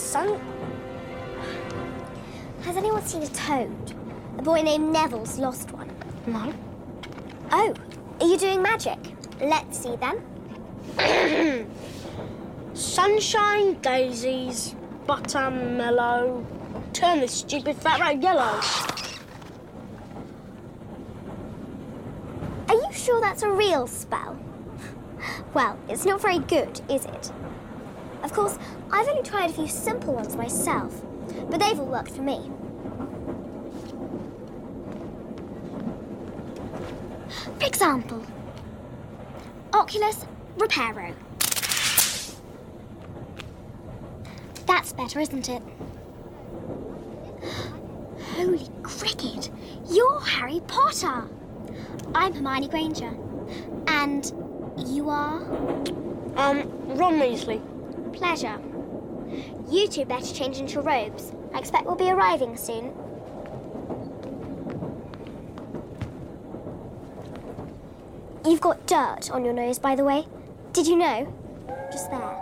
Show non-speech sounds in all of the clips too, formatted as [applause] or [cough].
Sun. Has anyone seen a toad? A boy named Neville's lost one. No. Oh, are you doing magic? Let's see then. [coughs] Sunshine, daisies, buttermellow. Turn this stupid fat rat yellow. Are you sure that's a real spell? Well, it's not very good, is it? Of course, I've only tried a few simple ones myself, but they've all worked for me. For example, Oculus Reparo. That's better, isn't it? Holy cricket! You're Harry Potter! I'm Hermione Granger. And you are? Um, Ron Weasley. Pleasure. You two better change into your robes. I expect we'll be arriving soon. You've got dirt on your nose, by the way. Did you know? Just there.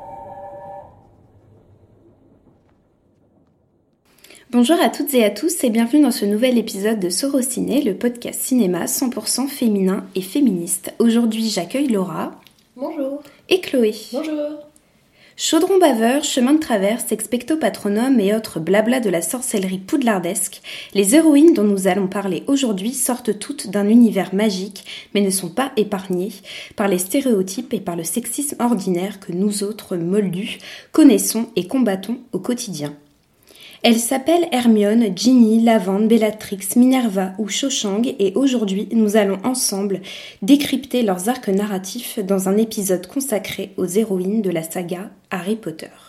Bonjour à toutes et à tous et bienvenue dans ce nouvel épisode de Sorociné, le podcast cinéma 100% féminin et féministe. Aujourd'hui, j'accueille Laura. Bonjour. Et Chloé. Bonjour. Chaudron baveur, chemin de traverse, expecto patronum et autres blabla de la sorcellerie poudlardesque, les héroïnes dont nous allons parler aujourd'hui sortent toutes d'un univers magique, mais ne sont pas épargnées par les stéréotypes et par le sexisme ordinaire que nous autres moldus connaissons et combattons au quotidien. Elles s'appellent Hermione, Ginny, Lavande, Bellatrix, Minerva ou Cho Chang et aujourd'hui nous allons ensemble décrypter leurs arcs narratifs dans un épisode consacré aux héroïnes de la saga Harry Potter.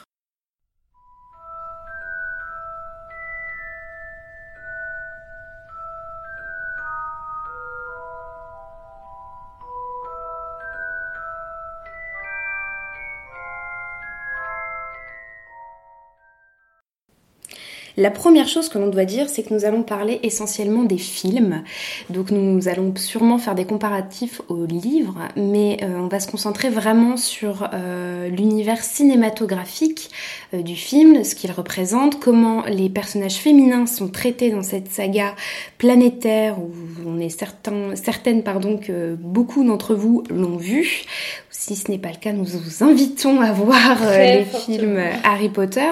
La première chose que l'on doit dire, c'est que nous allons parler essentiellement des films. Donc nous allons sûrement faire des comparatifs aux livres, mais euh, on va se concentrer vraiment sur euh, l'univers cinématographique euh, du film, ce qu'il représente, comment les personnages féminins sont traités dans cette saga planétaire où on est certain, certaine pardon, que beaucoup d'entre vous l'ont vu. Si ce n'est pas le cas, nous vous invitons à voir les films Harry Potter,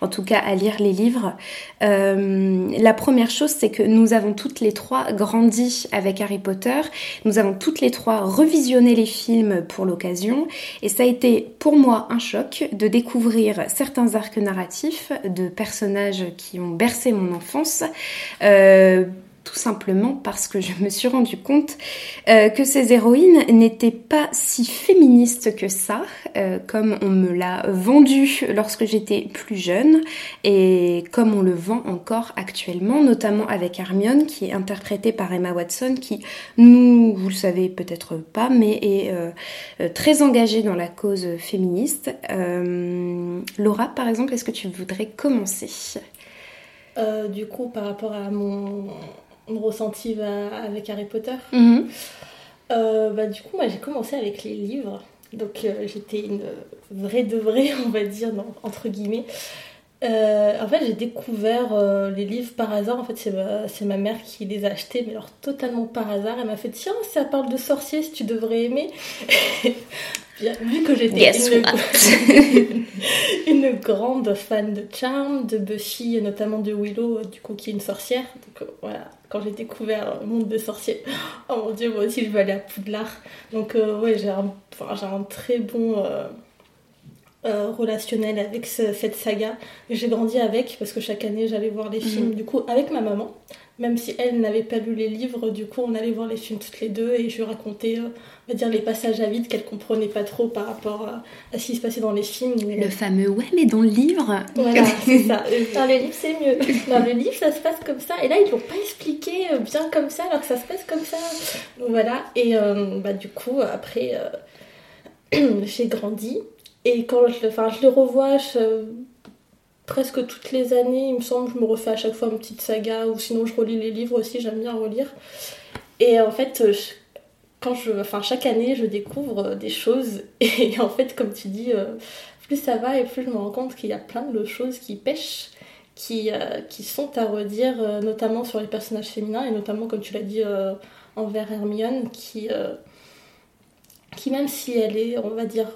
en tout cas à lire les livres. Euh, la première chose, c'est que nous avons toutes les trois grandi avec Harry Potter. Nous avons toutes les trois revisionné les films pour l'occasion. Et ça a été pour moi un choc de découvrir certains arcs narratifs de personnages qui ont bercé mon enfance. Euh, tout simplement parce que je me suis rendu compte euh, que ces héroïnes n'étaient pas si féministes que ça, euh, comme on me l'a vendu lorsque j'étais plus jeune, et comme on le vend encore actuellement, notamment avec Hermione, qui est interprétée par Emma Watson, qui, nous, vous le savez peut-être pas, mais est euh, très engagée dans la cause féministe. Laura, par exemple, est-ce que tu voudrais commencer? Du coup, par rapport à mon ressenti avec Harry Potter. Mhm. Euh, bah, du coup, moi j'ai commencé avec les livres. Donc euh, j'étais une vraie de vraie, [laughs] on va dire, entre guillemets. Euh, en fait, j'ai découvert les livres par hasard. En fait, c'est ma, c'est ma mère qui les a achetés, mais alors totalement par hasard. Elle m'a fait Tiens, ça parle de sorciers, si tu devrais aimer. [laughs] Vu que j'étais une, [laughs] une, grande fan de Charm, de Buffy, et notamment de Willow, du coup, qui est une sorcière. Donc voilà, quand j'ai découvert le monde des sorciers, [gasps] oh mon dieu, moi aussi je veux aller à Poudlard. Donc euh, ouais, j'ai un, enfin, un, très bon euh, euh, relationnel avec cette saga. J'ai grandi avec parce que chaque année j'allais voir les films, mm. du coup avec ma maman. Même si elle n'avait pas lu les livres, du coup on allait voir les films toutes les deux et je lui racontais on va dire les passages à vide qu'elle comprenait pas trop par rapport à, ce qui se passait dans les films. Le fameux ouais mais dans le livre. Voilà [laughs] c'est ça. Dans le livre c'est mieux. [laughs] Dans le livre ça se passe comme ça et là ils l'ont pas expliqué euh, bien comme ça alors que ça se passe comme ça. Donc voilà et euh, bah du coup après euh, [clears throat] j'ai grandi et quand je, enfin, je le revois presque toutes les années il me semble je me refais à chaque fois une petite saga ou sinon je relis les livres aussi j'aime bien relire et en fait quand je, enfin, chaque année, je découvre des choses. [laughs] Et en fait, comme tu dis, plus ça va et plus je me rends compte qu'il y a plein de choses qui pêchent qui, euh, sont à redire, euh, notamment sur les personnages féminins, et notamment, comme tu l'as dit, euh, envers Hermione, qui, qui, même si elle est, on va dire,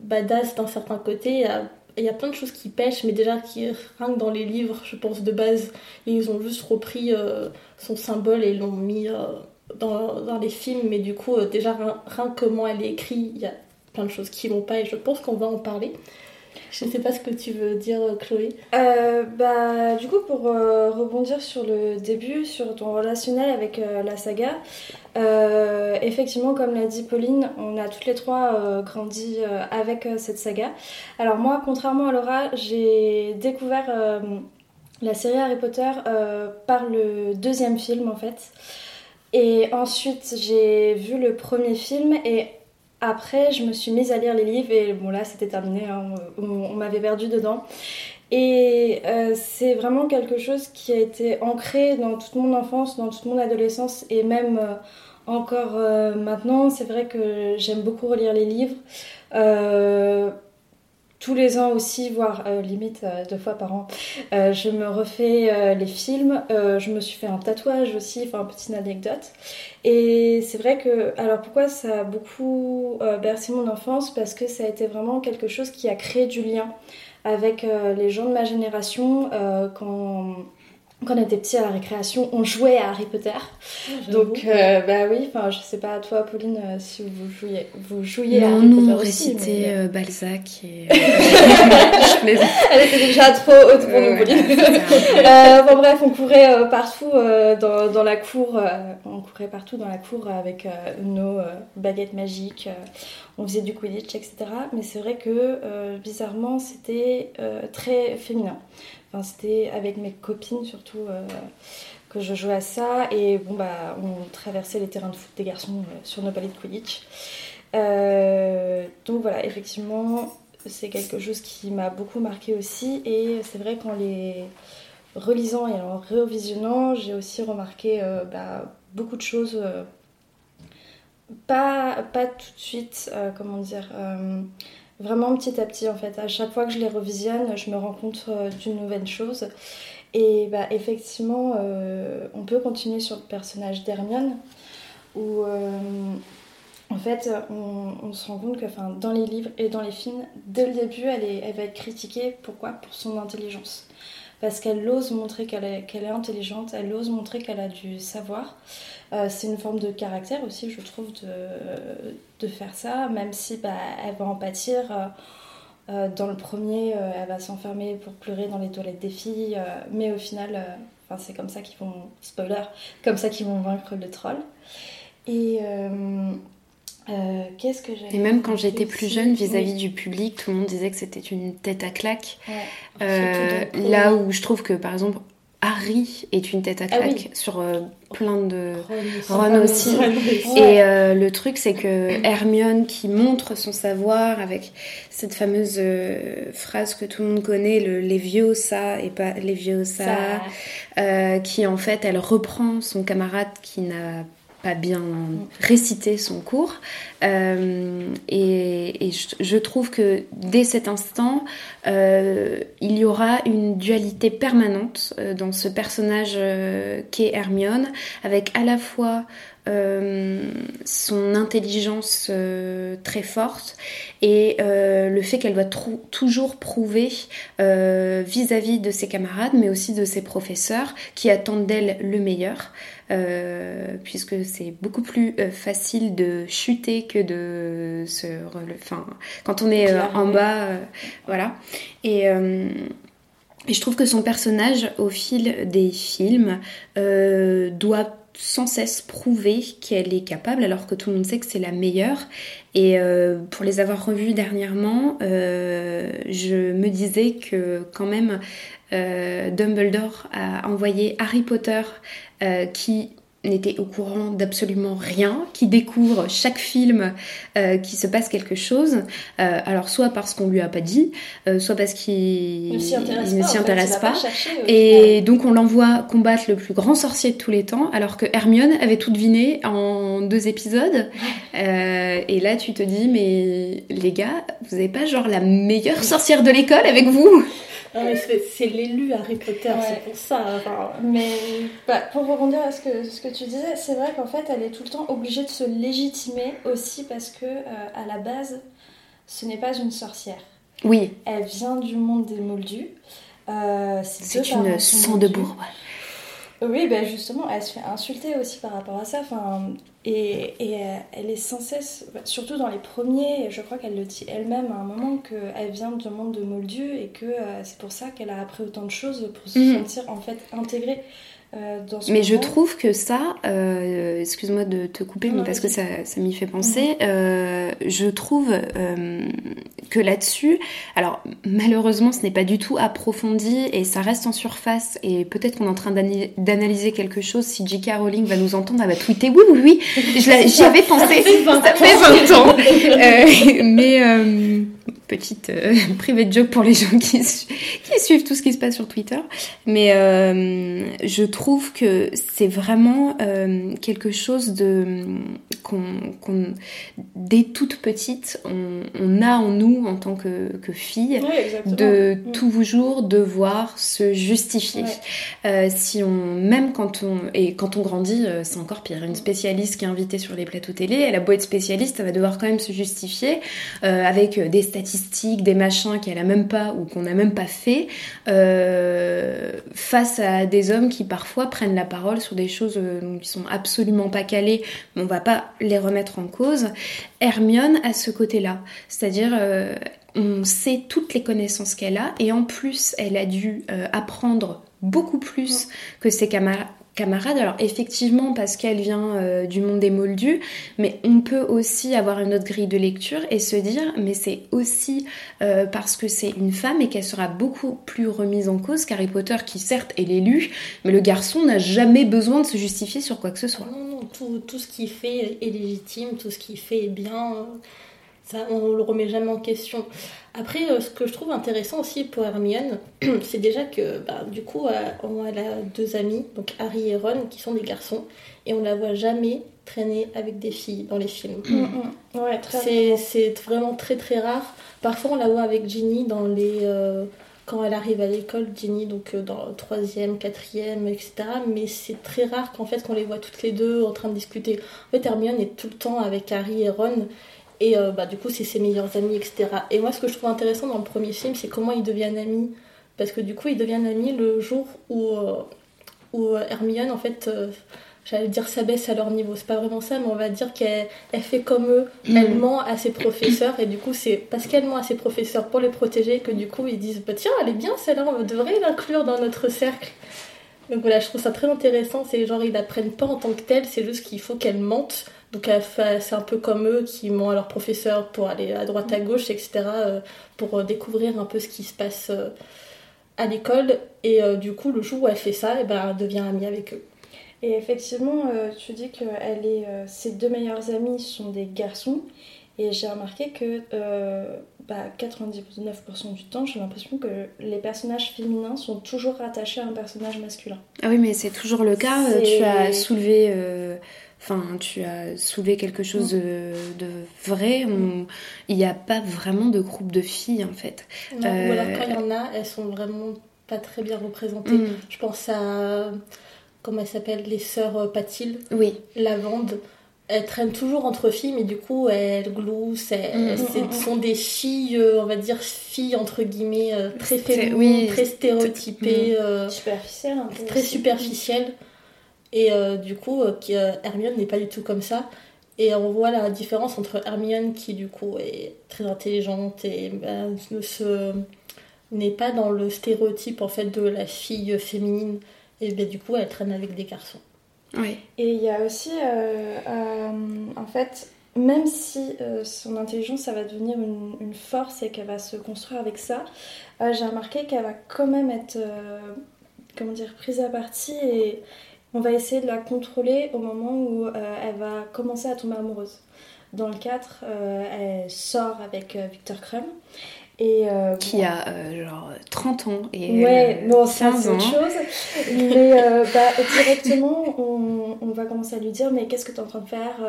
badass d'un certain côté, il y a plein de choses qui pêchent, mais déjà qui rien dans les livres, je pense de base, ils ont juste repris son symbole et l'ont mis dans, dans, les films, mais du coup, déjà rien, rien, que comment elle est écrite, il y a plein de choses qui vont pas et je pense qu'on va en parler. Je ne sais pas ce que tu veux dire, Chloé. Euh, bah, du coup, pour euh, rebondir sur le début, sur ton relationnel avec euh, la saga, effectivement, comme l'a dit Pauline, on a toutes les trois grandi avec cette saga. Alors moi, contrairement à Laura, j'ai découvert la série Harry Potter par le deuxième film, en fait. Et ensuite, j'ai vu le premier film et après, je me suis mise à lire les livres et bon là c'était terminé, hein. on, m'avait perdu dedans. Et euh, c'est vraiment quelque chose qui a été ancré dans toute mon enfance, dans toute mon adolescence et même euh, encore euh, maintenant. C'est vrai que j'aime beaucoup relire les livres tous les ans aussi, voire euh, limite euh, deux fois par an, euh, je me refais les films. je me suis fait un tatouage aussi, enfin, une petite anecdote. Et c'est vrai que, alors pourquoi ça a beaucoup bercé mon enfance? Parce que ça a été vraiment quelque chose qui a créé du lien avec les gens de ma génération quand quand on était petit à la récréation, on jouait à Harry Potter. Ah, Donc, euh, bah oui, enfin, je sais pas, toi, Pauline, euh, si vous jouiez, vous jouiez à Harry Potter aussi. récitait euh, Balzac et. [laughs] Elle était déjà trop haute pour nous, Pauline. bon, [laughs] bref, on courait partout dans, dans, la cour. on courait partout dans la cour avec nos baguettes magiques. On faisait du Quidditch, etc. Mais c'est vrai que bizarrement, c'était très féminin c'était avec mes copines surtout euh, que je jouais à ça. Et bon, bah, on traversait les terrains de foot des garçons euh, sur nos balais de Quidditch. Euh, donc voilà, effectivement, c'est quelque chose qui m'a beaucoup marqué aussi. Et c'est vrai qu'en les relisant et en révisionnant, j'ai aussi remarqué bah, beaucoup de choses. Pas, tout de suite, comment dire Vraiment petit à petit en fait. À chaque fois que je les revisionne, je me rends compte euh, d'une nouvelle chose. Et bah, effectivement, euh, on peut continuer sur le personnage d'Hermione, où euh, en fait, on, se rend compte que dans les livres et dans les films, dès le début, elle, est, elle va être critiquée. Pourquoi? Pour son intelligence. Parce qu'elle ose montrer qu'elle est, intelligente, elle ose montrer qu'elle a du savoir. Euh, c'est une forme de caractère aussi, je trouve, de, de faire ça, même si bah, elle va en pâtir. Euh, euh, dans le premier, elle va s'enfermer pour pleurer dans les toilettes des filles, mais au final, c'est comme ça qu'ils vont, spoiler, comme ça qu'ils vont vaincre le troll. Et qu'est-ce que j'ai Et même quand j'étais plus jeune, vis-à-vis du public, tout le monde disait que c'était une tête à claque. là où je trouve que, par exemple, Harry est une tête à ah claque sur euh, plein de Ron aussi. Et euh, le truc c'est que Hermione qui montre son savoir avec cette fameuse euh, phrase que tout le monde connaît, le Leviosa et pas Leviosa, qui en fait elle reprend son camarade qui n'a pas bien récité son cours. Euh, et, je, trouve que dès cet instant, euh, il y aura une dualité permanente euh, dans ce personnage qu'est Hermione, avec à la fois son intelligence très forte et le fait qu'elle doit toujours prouver vis-à-vis -vis de ses camarades, mais aussi de ses professeurs qui attendent d'elle le meilleur. Euh, puisque c'est beaucoup plus euh, facile de chuter que de se relever. Enfin, quand on est euh, en bas, voilà. Et, et, je trouve que son personnage, au fil des films, doit sans cesse prouver qu'elle est capable alors que tout le monde sait que c'est la meilleure. Et pour les avoir revus dernièrement, je me disais que quand même Dumbledore a envoyé Harry Potter euh, qui n'était au courant d'absolument rien, qui découvre chaque film euh, qui se passe quelque chose. Euh, alors soit parce qu'on lui a pas dit, euh, soit parce qu'il ne s'y intéresse il pas. fait, Et donc on l'envoie combattre le plus grand sorcier de tous les temps, alors que Hermione avait tout deviné en deux épisodes. [laughs] Euh, et là tu te dis, mais les gars, vous avez pas genre la meilleure sorcière de l'école avec vous? Non, mais c'est c'est l'élu Harry Potter, Ouais. c'est pour ça. enfin, Mais bah, pour rebondir à ce que, ce que tu disais, c'est vrai qu'en fait, elle est tout le temps obligée de se légitimer aussi parce que, euh, à la base, ce n'est pas une sorcière. Oui, Elle vient du monde des moldus. Euh, c'est une sang de moldus. bourbe. Oui, ben justement, elle se fait insulter aussi par rapport à ça. Enfin, et, et euh, elle est sans cesse, surtout dans les premiers, je crois qu'elle le dit elle-même à un moment, qu'elle vient du monde de Moldu et que euh, c'est pour ça qu'elle a appris autant de choses pour se Mhm. sentir en fait intégrée dans ce Mais je trouve que ça, euh, excuse-moi de te couper, mais parce que ça, ça m'y fait penser, euh, je trouve euh, que là-dessus, alors malheureusement ce n'est pas du tout approfondi et ça reste en surface et peut-être qu'on est en train d'analyser quelque chose, si J.K. Rowling va nous entendre, elle va tweeter, oui, oui, oui, j'y avais pensé, ça fait 20 ans. Euh, mais euh, petite euh, [laughs] private joke pour les gens qui, su- qui suivent tout ce qui se passe sur Twitter. Mais euh, je trouve que c'est vraiment euh, quelque chose de qu'on qu'on- dès toute petite on, on a en nous en tant que, que fille Oui, de Mm. toujours devoir se justifier. Euh, si on, même quand on, et quand on grandit, c'est encore pire. Une spécialiste qui est invitée sur les plateaux télé, elle a beau être spécialiste, elle va devoir quand même se justifier avec des statistiques, des machins qu'elle a même pas ou qu'on n'a même pas fait, euh, face à des hommes qui parfois prennent la parole sur des choses euh, qui sont absolument pas calées, mais on va pas les remettre en cause. Hermione a ce côté-là, c'est-à-dire euh, on sait toutes les connaissances qu'elle a et en plus elle a dû apprendre beaucoup plus que ses camara- camarades. Alors effectivement parce qu'elle vient euh, du monde des moldus, mais on peut aussi avoir une autre grille de lecture et se dire mais c'est aussi euh, parce que c'est une femme et qu'elle sera beaucoup plus remise en cause qu'Harry Potter qui certes est l'élu, mais le garçon n'a jamais besoin de se justifier sur quoi que ce soit. Non, non, tout, ce qu'il fait est légitime, tout ce qu'il fait est bien. Ça, on le remet jamais en question. Après, euh, ce que je trouve intéressant aussi pour Hermione, [clears throat] c'est déjà que bah, du coup, euh, elle a deux amis, donc Harry et Ron, qui sont des garçons, et on la voit jamais traîner avec des filles dans les films. Mm, mm. Ouais, C'est vraiment très très rare. Parfois, on la voit avec Ginny dans les. euh, quand elle arrive à l'école, Ginny, donc euh, dans le troisième, quatrième, etc. Mais c'est très rare qu'en fait, qu'on les voit toutes les deux en train de discuter. En fait, Hermione est tout le temps avec Harry et Ron. Et euh, bah, du coup, c'est ses meilleurs amis, etc. Et moi, ce que je trouve intéressant dans le premier film, c'est comment ils deviennent amis. Parce que du coup, ils deviennent amis le jour où, euh, où euh, Hermione, en fait, euh, j'allais dire s'abaisse à leur niveau. C'est pas vraiment ça, mais on va dire qu'elle elle fait comme eux. Elle ment à ses professeurs. Et du coup, c'est parce qu'elle ment à ses professeurs pour les protéger que du coup, ils disent bah, Tiens, elle est bien celle-là, on devrait l'inclure dans notre cercle. Donc voilà, je trouve ça très intéressant. C'est genre, ils l'apprennent pas en tant que telle, c'est juste qu'il faut qu'elle mente. Donc c'est un peu comme eux qui mentent à leurs professeurs pour aller à droite à gauche, etc. euh, pour euh, découvrir un peu ce qui se passe euh, à l'école. Et du coup, le jour où elle fait ça, et ben, elle devient amie avec eux. Et effectivement, tu dis que elle est, ses deux meilleurs amis sont des garçons. Et j'ai remarqué que euh, bah, 99% du temps, j'ai l'impression que les personnages féminins sont toujours rattachés à un personnage masculin. Ah oui, mais c'est toujours le cas. Tu as soulevé, euh, enfin, tu as soulevé quelque chose de, de vrai. On- Il n'y a pas vraiment de groupe de filles en fait? Non, Euh, Ou alors quand il y en a, elles sont vraiment pas très bien représentées. Mm. Je pense à, comment elles s'appellent, les sœurs euh, Patil, Oui, Lavande. Elles traînent toujours entre filles, mais du coup, elles gloussent. Elles, Mm. c'est- sont des filles, euh, on va dire, filles entre guillemets, euh, très féminines, oui, très stéréotypées. euh, Superficiel un peu. très aussi. superficielle. Et euh, du coup, euh, euh, Hermione n'est pas du tout comme ça. Et on voit la différence entre Hermione, qui du coup est très intelligente et ben, ne se n'est pas dans le stéréotype en fait de la fille féminine. Et ben, du coup, elle traîne avec des garçons. oui. Et il y a aussi, euh, euh, en fait, même si euh, son intelligence, ça va devenir une, une force et qu'elle va se construire avec ça, euh, j'ai remarqué qu'elle va quand même être, euh, comment dire, prise à partie et, on va essayer de la contrôler au moment où elle va commencer à tomber amoureuse. Dans le 4, elle sort avec Victor Crumb. Et qui a genre 30 ans et ouais, bon, c'est autre chose. Mais bah, directement, on, on, va commencer à lui dire Mais qu'est-ce que tu es en train de faire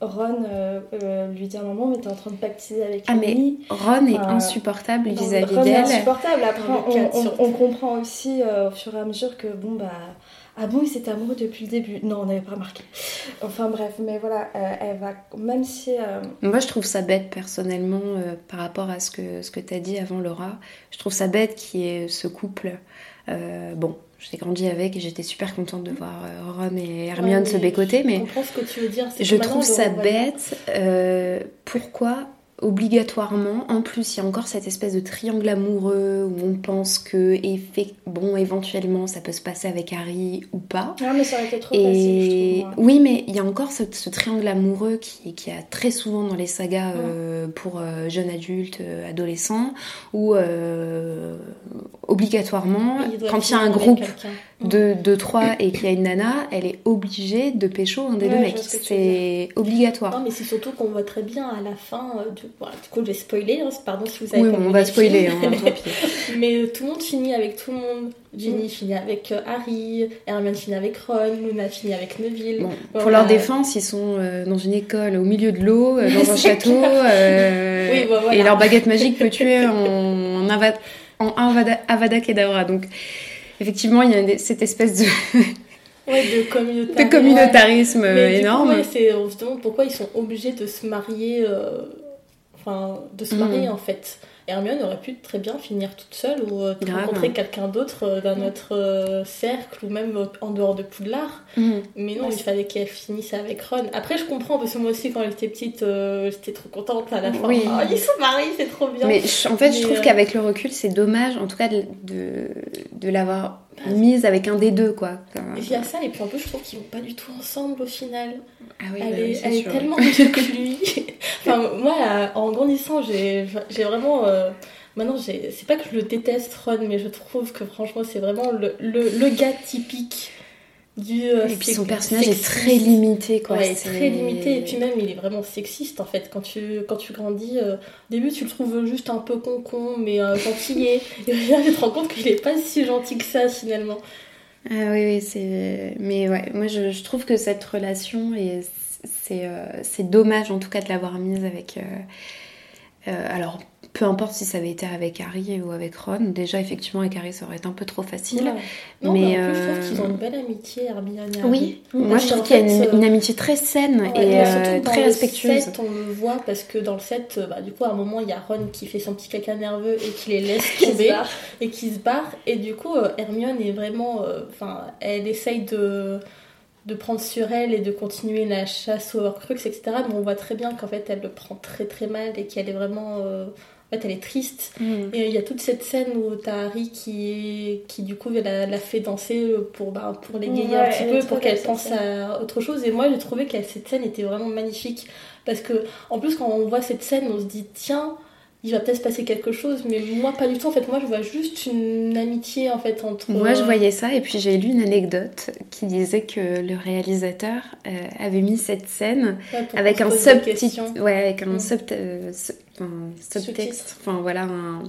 Ron euh, euh, lui dit à un moment mais t'es en train de pactiser avec ah mais Ron est insupportable vis-à-vis d'elle. Ron est insupportable. Après on, on, comprend aussi euh, au fur et à mesure que bon bah ah bon il amoureux depuis le début. Non on n'avait pas remarqué. Enfin bref mais voilà elle va même si. Moi je trouve ça bête personnellement par rapport à ce que ce que t'as dit avant Laura. Je trouve ça bête qui est ce couple. bon j'ai grandi avec et j'étais super contente de voir euh, Ron et Hermione se bécoter, mais ce que tu veux dire. Je trouve ça bête. Euh, pourquoi obligatoirement. En plus, il y a encore cette espèce de triangle amoureux où on pense que, bon, éventuellement, ça peut se passer avec Harry ou pas. Non, mais ça aurait été trop facile, Oui, mais il y a encore ce, triangle amoureux qui, qui a très souvent dans les sagas euh, pour euh, jeunes adultes, euh, adolescents, où obligatoirement, quand il y a un groupe de, de trois et qu'il y a une nana, elle est obligée de pécho un des deux mecs. C'est obligatoire. Non, mais c'est surtout qu'on voit très bien à la fin du du coup, je vais spoiler, hein, pardon si vous avez oui, on va spoiler. Hein, [laughs] mais euh, tout le monde finit avec tout le monde. Ginny mm. finit avec euh, Harry, Hermione finit avec Ron, Luna finit avec Neville. pour leur défense, ils sont euh, dans une école au milieu de l'eau, dans un [laughs] château, [laughs] et leur baguette magique peut tuer en, en, en Avada, Kedavra. Donc, effectivement, il y a cette espèce de... [laughs] Ouais, de communautarisme, de communautarisme énorme. c'est justement pourquoi ils sont obligés de se marier de se marier mm. en fait? Hermione aurait pu très bien finir toute seule ou euh, rencontrer quelqu'un d'autre euh, dans notre euh, cercle ou même en dehors de Poudlard. Mm. Mais non, il fallait qu'elle finisse avec Ron. Après, je comprends parce que moi aussi, quand elle était petite, j'étais trop contente à la fin. Oui. Oh, ils sont mariés, c'est trop bien. Mais en fait, je trouve qu'avec le recul, c'est dommage, en tout cas, de, de l'avoir mise avec un des deux, quoi. Il y a ça, et puis en plus, je trouve qu'ils vont pas du tout ensemble au final. Ah oui, elle bah est, elle est tellement mieux que lui. [laughs] enfin, moi, en grandissant, j'ai vraiment. Euh, maintenant, c'est pas que je le déteste, Ron, mais je trouve que franchement, c'est vraiment le, le, le, gars typique euh, et puis son personnage est très limité, quoi. Ouais, très limité. Et puis même, il est vraiment sexiste, en fait. Quand tu, quand tu grandis, euh, au début, tu le trouves juste un peu con-con, mais euh, gentil. [laughs] et [laughs] là, tu te rends compte qu'il est pas si gentil que ça, finalement. Ah oui, oui, c'est... Mais ouais, moi, je, je trouve que cette relation, et c'est, c'est dommage, en tout cas, de l'avoir mise avec... alors, peu importe si ça avait été avec Harry ou avec Ron. Déjà, effectivement, avec Harry, ça aurait été un peu trop facile. Non, mais, plus, je trouve euh, qu'ils ont une belle amitié, Hermione et Harry. Oui, moi je trouve qu'il y a une, euh, amitié très saine et euh, très respectueuse. on le voit parce que dans le set, bah, du coup, à un moment, il y a Ron qui fait son petit caca nerveux et qui les laisse [laughs] tomber et qui se barre. Et du coup, Hermione est vraiment. Enfin, elle essaye de de prendre sur elle et de continuer la chasse aux Horcrux, etc. Mais on voit très bien qu'en fait, elle le prend très très mal et qu'elle est vraiment en fait, elle est triste. Mm. Et il y a toute cette scène où t'as Harry qui, qui du coup la, la fait danser pour, bah, pour l'égayer un petit peu, pour qu'elle pense à autre chose. Et moi, j'ai trouvé que cette scène était vraiment magnifique. Parce que, en plus, quand on voit cette scène, on se dit, tiens, il va peut-être se passer quelque chose, mais moi pas du tout. En fait, moi je vois juste une amitié en fait entre. Moi je voyais ça et puis j'ai lu une anecdote qui disait que le réalisateur euh, avait mis cette scène avec, un subtitre, ouais, avec un mm. sub, euh, subtexte, enfin voilà un.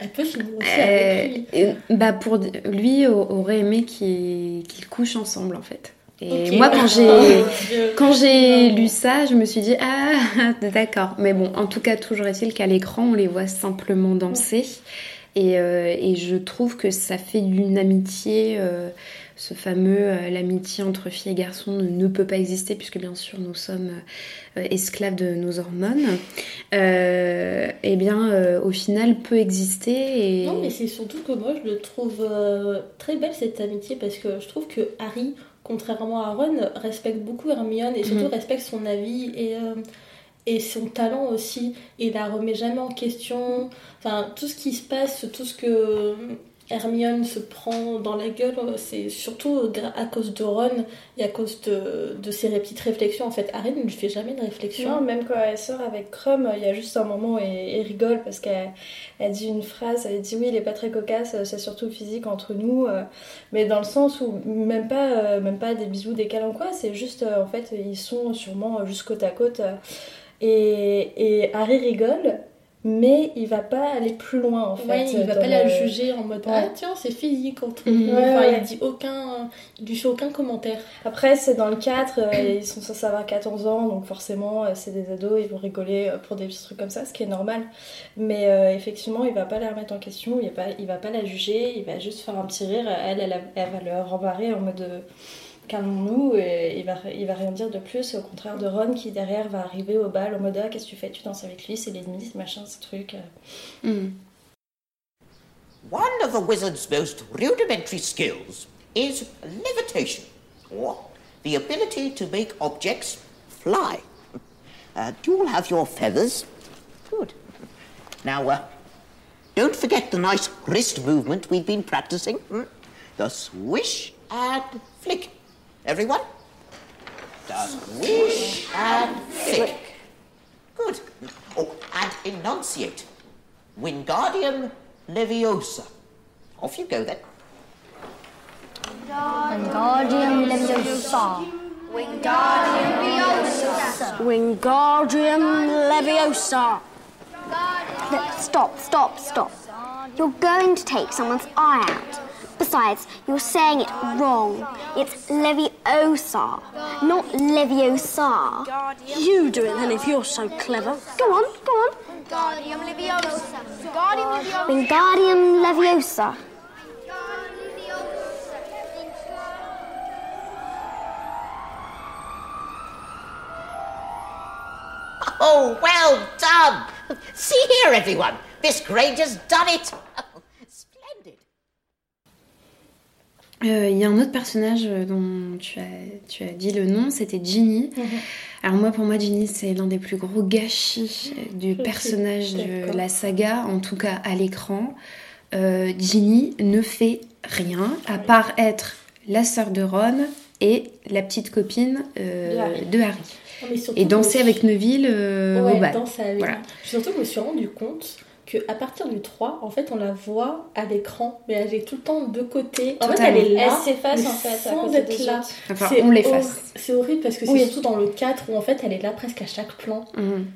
Elle peut aussi avec lui. bah pour lui aurait aimé qu'ils couchent ensemble en fait. Et moi, quand j'ai quand j'ai lu ça, je me suis dit ah [laughs] d'accord. Mais bon, en tout cas, toujours est-il qu'à l'écran, on les voit simplement danser, et, euh, et, je trouve que ça fait d'une amitié. Euh, ce fameux euh, l'amitié entre filles et garçons ne, peut pas exister puisque bien sûr nous sommes esclaves de nos hormones. et eh bien, au final, peut exister. Et... Non, mais c'est surtout que moi je le trouve très belle cette amitié parce que je trouve que Harry contrairement à Ron, respecte beaucoup Hermione et surtout mhm. respecte son avis et, euh, et son talent aussi. Et la remet jamais en question. Enfin, tout ce qui se passe, tout ce que. Hermione se prend dans la gueule, c'est surtout à cause de Ron et à cause de, de ses petites réflexions. En fait, Harry ne lui fait jamais de réflexion. Non, même quand elle sort avec Crum, il y a juste un moment où elle, rigole parce qu'elle elle dit une phrase, elle dit oui, il est pas très cocasse, c'est surtout physique entre nous, euh, mais dans le sens où même pas, euh, même pas des bisous, des câlins, quoi, c'est juste, euh, en fait, ils sont sûrement juste côte à côte. Et, et Harry rigole, mais il va pas aller plus loin en fait. Ouais, il va pas la juger en mode ah tiens c'est physique entre nous. enfin, il dit aucun, il lui fait aucun commentaire. Après c'est dans le 4, euh, ils sont censés avoir 14 ans donc forcément euh, c'est des ados, ils vont rigoler euh, pour des petits trucs comme ça, ce qui est normal. Mais effectivement il va pas la remettre en question, il va pas, il va pas la juger, il va juste faire un petit rire. Elle, elle, elle, va le rembarrer en mode calmons-nous et il va, il va rien dire de plus. Au contraire de Ron qui derrière va arriver au bal en mode ah, qu'est-ce que tu fais? Tu danses avec lui, c'est l'ennemi, ce machin, ce truc. Mm. One of the wizard's most rudimentary skills is levitation, or the ability to make objects fly. Uh, do you all have your feathers? Good. Now, uh, don't forget the nice wrist movement we've been practicing. Hmm? The swish and flick. Everyone? Does wish and flick. Good. Oh, and enunciate. Wingardium Leviosa. Off you go then. Wingardium Leviosa. Wingardium Leviosa. Wingardium Leviosa. Stop, stop, stop. You're going to take someone's eye out. Besides, you're saying it wrong. It's Leviosa, not Leviosa. You do it then if you're so clever. Go on, go on. Wingardium Leviosa. Wingardium Leviosa. Oh, well done! See here, everyone. Miss Granger's done it. Euh, il y a un autre personnage euh, dont tu as, tu as dit le nom, c'était Ginny. Mhm. Alors moi, pour moi, Ginny, c'est l'un des plus gros gâchis euh, du personnage de la saga, en tout cas à l'écran. Ginny ne fait rien, à part être la sœur de Ron et la petite copine de Harry. et danser avec Neville au bal. Voilà. Surtout, je me suis rendu compte à partir du 3, en fait, on la voit à l'écran, mais elle est tout le temps de côté. En fait, elle est là, elle s'efface en fait, sans être là. Enfin, on l'efface. C'est horrible parce que c'est surtout dans le 4 où en fait, elle est là presque à chaque plan. Mhm.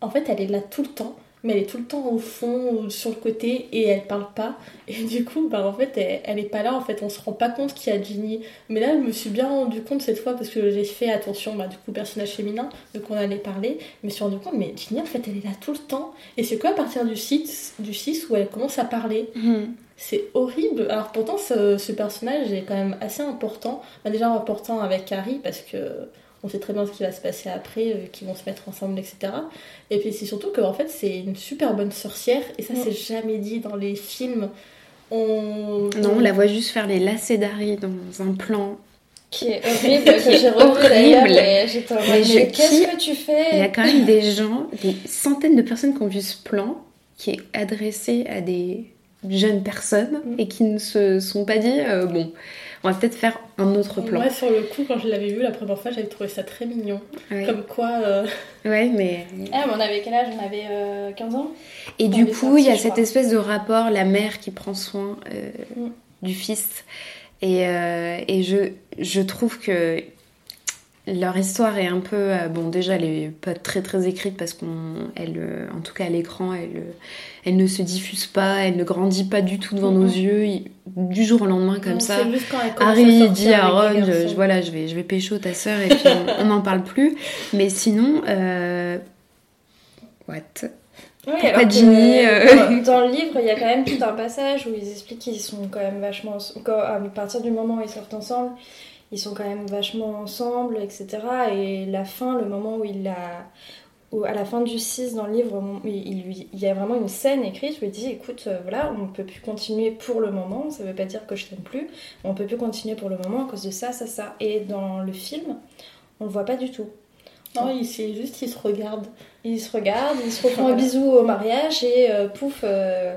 En fait, elle est là tout le temps mais elle est tout le temps au fond ou sur le côté et elle parle pas. [laughs] Et du coup, bah, en fait, elle, elle est pas là, en fait, on se rend pas compte qu'il y a Ginny. Mais là, je me suis bien rendu compte cette fois parce que j'ai fait attention, bah, du coup, personnage féminin, donc on allait parler. Je me suis rendu compte, mais Ginny, en fait, elle est là tout le temps. Et c'est quoi à partir du 6, du 6 où elle commence à parler? Mhm. C'est horrible. Alors pourtant, ce, ce, personnage est quand même assez important. Bah, déjà important avec Harry parce que on sait très bien ce qui va se passer après, euh, qu'ils vont se mettre ensemble, etc. Et puis c'est surtout qu'en fait c'est une super bonne sorcière, et ça c'est jamais dit dans les films. On... Non, on la voit juste faire les lacets d'Harry dans un plan qui est horrible, que j'ai [laughs] horrible. mais, qu'est-ce que tu fais Il y a quand même des gens, des centaines de personnes qui ont vu ce plan, qui est adressé à des jeunes personnes, mm. et qui ne se sont pas dit, euh, bon, on va peut-être faire un autre plan. Moi, sur le coup, quand je l'avais vu la première fois, j'avais trouvé ça très mignon. Comme quoi. Euh, ouais, mais. Ah, mais on avait quel âge? On avait 15 euh, ans? Et du coup, il y a cette espèce de rapport, la mère qui prend soin euh, mm. du fils. Et, et je, je trouve que leur histoire est un peu bon déjà elle est pas très très écrite parce qu'on elle en tout cas à l'écran elle elle ne se diffuse pas, elle ne grandit pas du tout devant nos yeux, du jour au lendemain comme ça. Harry dit à Ron, je, voilà, je vais, je vais pécho ta sœur et puis on n'en parle plus. Mais sinon, euh... what? Pas Ginny, euh... Dans [laughs] le livre, il y a quand même tout un passage où ils expliquent qu'ils sont quand même vachement. À partir du moment où ils sortent ensemble, ils sont quand même vachement ensemble, etc. Et la fin, le moment où il la, à la fin du 6 dans le livre, il, il, y a vraiment une scène écrite où il dit écoute, euh, voilà, on ne peut plus continuer pour le moment, ça ne veut pas dire que je t'aime plus, on ne peut plus continuer pour le moment à cause de ça, ça, ça. Et dans le film, on le voit pas du tout. Non, c'est juste qu'ils se regardent. Ils se regardent, ils se refont un bisou au mariage et euh, pouf, euh,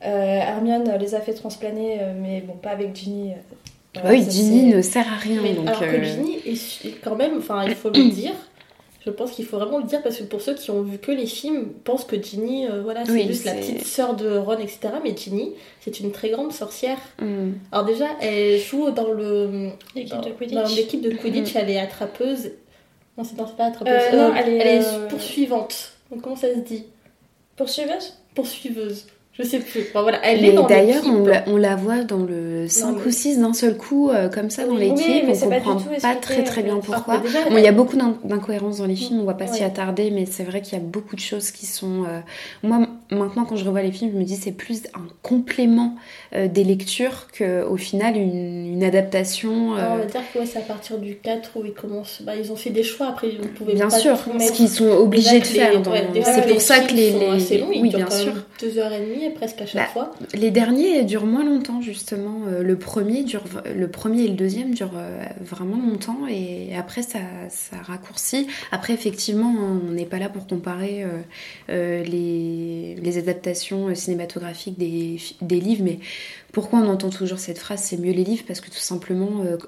Hermione les a fait transplaner, mais bon, pas avec Ginny. Oui, Ginny ne sert à rien. Mais donc, alors que euh, Ginny est quand même, enfin, il faut le [coughs] dire. Je pense qu'il faut vraiment le dire parce que pour ceux qui ont vu que les films, pensent que Ginny, euh, voilà, c'est Oui, juste la petite sœur de Ron, etc. Mais Ginny, c'est une très grande sorcière. hmm. Alors déjà, elle joue dans le L'équipe dans, de Quidditch. dans l'équipe de Quidditch, elle est attrapeuse. Non, c'est pas attrapeuse. Euh, non, elle est, euh, poursuivante. Donc comment ça se dit? Poursuiveuse? Poursuiveuse. Je sais plus. Enfin, voilà, elle est Mais dans d'ailleurs, on la, on la voit dans le 5 mais- ou 6 d'un seul coup, euh, comme ça, dans les oui, films. mais on pas comprend pas très très bien pourquoi. Déjà, Bon, il y a beaucoup d'in- d'incohérences dans les films, on va pas s'y Ouais. attarder, mais c'est vrai qu'il y a beaucoup de choses qui sont. euh, Moi, maintenant, quand je revois les films, je me dis c'est plus un complément euh, des lectures qu'au final une, une adaptation. euh, Alors, on va dire que ouais, c'est à partir du 4 où ils commencent. Bah, ils ont fait des choix après, ils ne pouvaient Bien pas sûr, tout ce qu'ils sont obligés de faire. C'est pour ça que les. Oui, bien sûr. Deux heures et demie presque à chaque Bah, fois. Les derniers durent moins longtemps justement. Euh, Le premier dure, le premier et le deuxième durent euh, vraiment longtemps et après ça, ça raccourcit. Après effectivement, on n'est pas là pour comparer euh, les, les adaptations cinématographiques des, des livres, mais pourquoi on entend toujours cette phrase C'est mieux les livres? Parce que tout simplement, euh,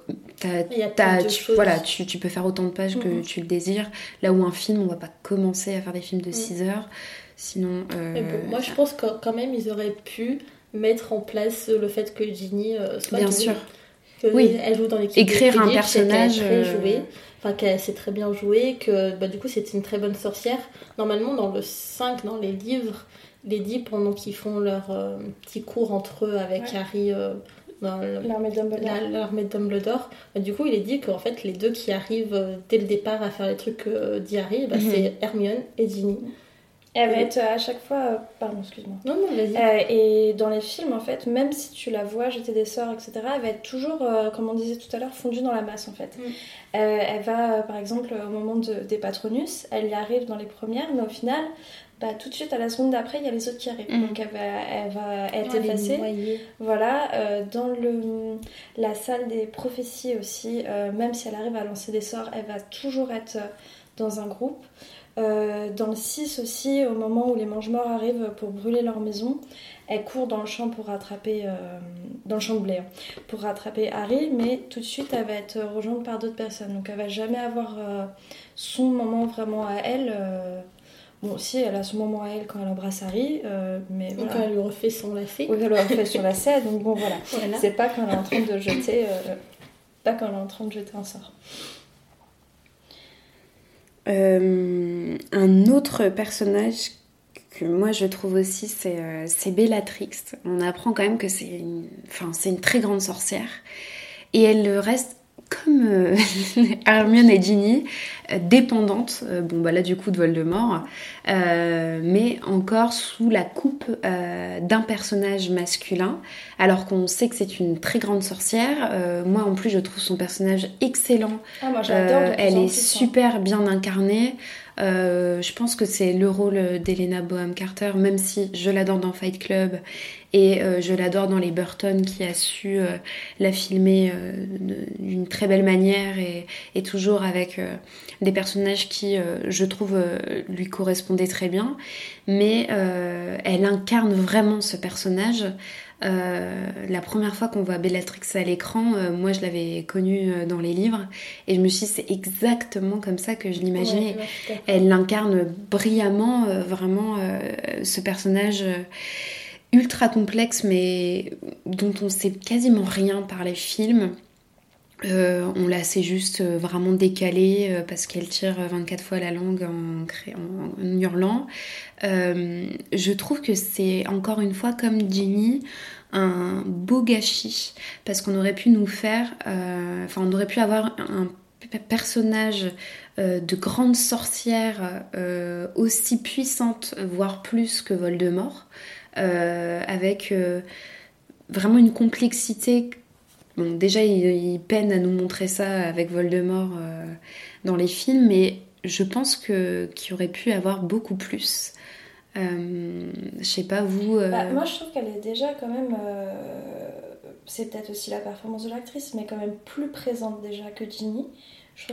tu, voilà, tu, tu peux faire autant de pages que Mhm. tu le désires. Là où un film, on va pas commencer à faire des films de Mhm. 6 heures. Sinon, euh, Mais bon, moi je pense que quand même ils auraient pu mettre en place le fait que Ginny euh, soit Bien sûr. que Oui. elle joue dans l'équipe Écrire de un personnage, qu'elle euh, jouée, enfin qu'elle sait très bien jouer que bah, du coup c'est une très bonne sorcière normalement dans le 5 dans les livres les dit pendant qu'ils font leur euh, petit cours entre eux avec Ouais. Harry euh, dans L'armée de Dumbledore. la- l'armée de Dumbledore bah, du coup il est dit qu'en fait les deux qui arrivent euh, dès le départ à faire les trucs euh, dit Harry bah, Mhm. c'est Hermione et Ginny Et elle va être euh, à chaque fois. euh, Pardon, excuse-moi. non non vas-y Euh, et dans les films, en fait, même si tu la vois jeter des sorts, etc., elle va être toujours, euh, comme on disait tout à l'heure, fondue dans la masse, en fait. Mm. Euh, elle va, par exemple, au moment de- des Patronus, elle y arrive dans les premières, mais au final, bah, tout de suite, à la seconde d'après, il y a les autres qui arrivent. Mm. Donc elle va, elle va être est effacée. Voilà, dans le, la salle des prophéties aussi, même si elle arrive à lancer des sorts, elle va toujours être dans un groupe. Euh, dans le 6 aussi, au moment où les mange-morts arrivent pour brûler leur maison, elle court dans le champ pour rattraper, euh, dans le champ de blé, hein, pour rattraper Harry, mais tout de suite elle va être rejointe par d'autres personnes. Donc elle va jamais avoir euh, son moment vraiment à elle. Bon, si, elle a son moment à elle quand elle embrasse Harry, euh, mais voilà. elle lui refait son lacet. Oui, elle le refait sur la scène, donc bon voilà. [laughs] Voilà. C'est pas quand elle est en train de jeter, euh, pas quand elle est en train de jeter un sort. Euh, un autre personnage que moi je trouve aussi, c'est euh. On apprend quand même que c'est une, une très grande sorcière. Et elle reste comme euh, [laughs] Hermione et Ginny, euh, dépendante, euh, bon bah là du coup de Voldemort, euh, mais encore sous la coupe d'un personnage masculin, alors qu'on sait que c'est une très grande sorcière. Moi en plus je trouve son personnage excellent Ah, moi elle est super bien incarnée. Euh, je pense que c'est le rôle d'Elena Boham Carter, même si je l'adore dans Fight Club et euh, je l'adore dans les Burton qui a su euh, la filmer d'une très belle manière et, toujours avec des personnages qui, je trouve, lui correspondaient très bien. Mais elle incarne vraiment ce personnage. Euh, la première fois qu'on voit Bellatrix à l'écran, euh, moi je l'avais connue euh, dans les livres et je me suis dit c'est exactement comme ça que je l'imaginais. Ouais, ouais. Elle incarne brillamment vraiment ce personnage ultra complexe mais dont on sait quasiment rien par les films. Euh, on la sait juste euh, vraiment décalée euh, parce qu'elle tire 24 fois la langue en, en- hurlant. Je trouve que c'est encore une fois comme Ginny un beau gâchis parce qu'on aurait pu nous faire, enfin on aurait pu avoir un personnage de grande sorcière aussi puissante, voire plus que Voldemort, avec vraiment une complexité. Bon, déjà, il, il peine à nous montrer ça avec Voldemort euh, dans les films, mais je pense que qu'il aurait pu avoir beaucoup plus. Euh, je sais pas vous. euh, Bah, moi je trouve qu'elle est déjà quand même. euh, c'est peut-être aussi la performance de l'actrice, mais quand même plus présente déjà que Ginny.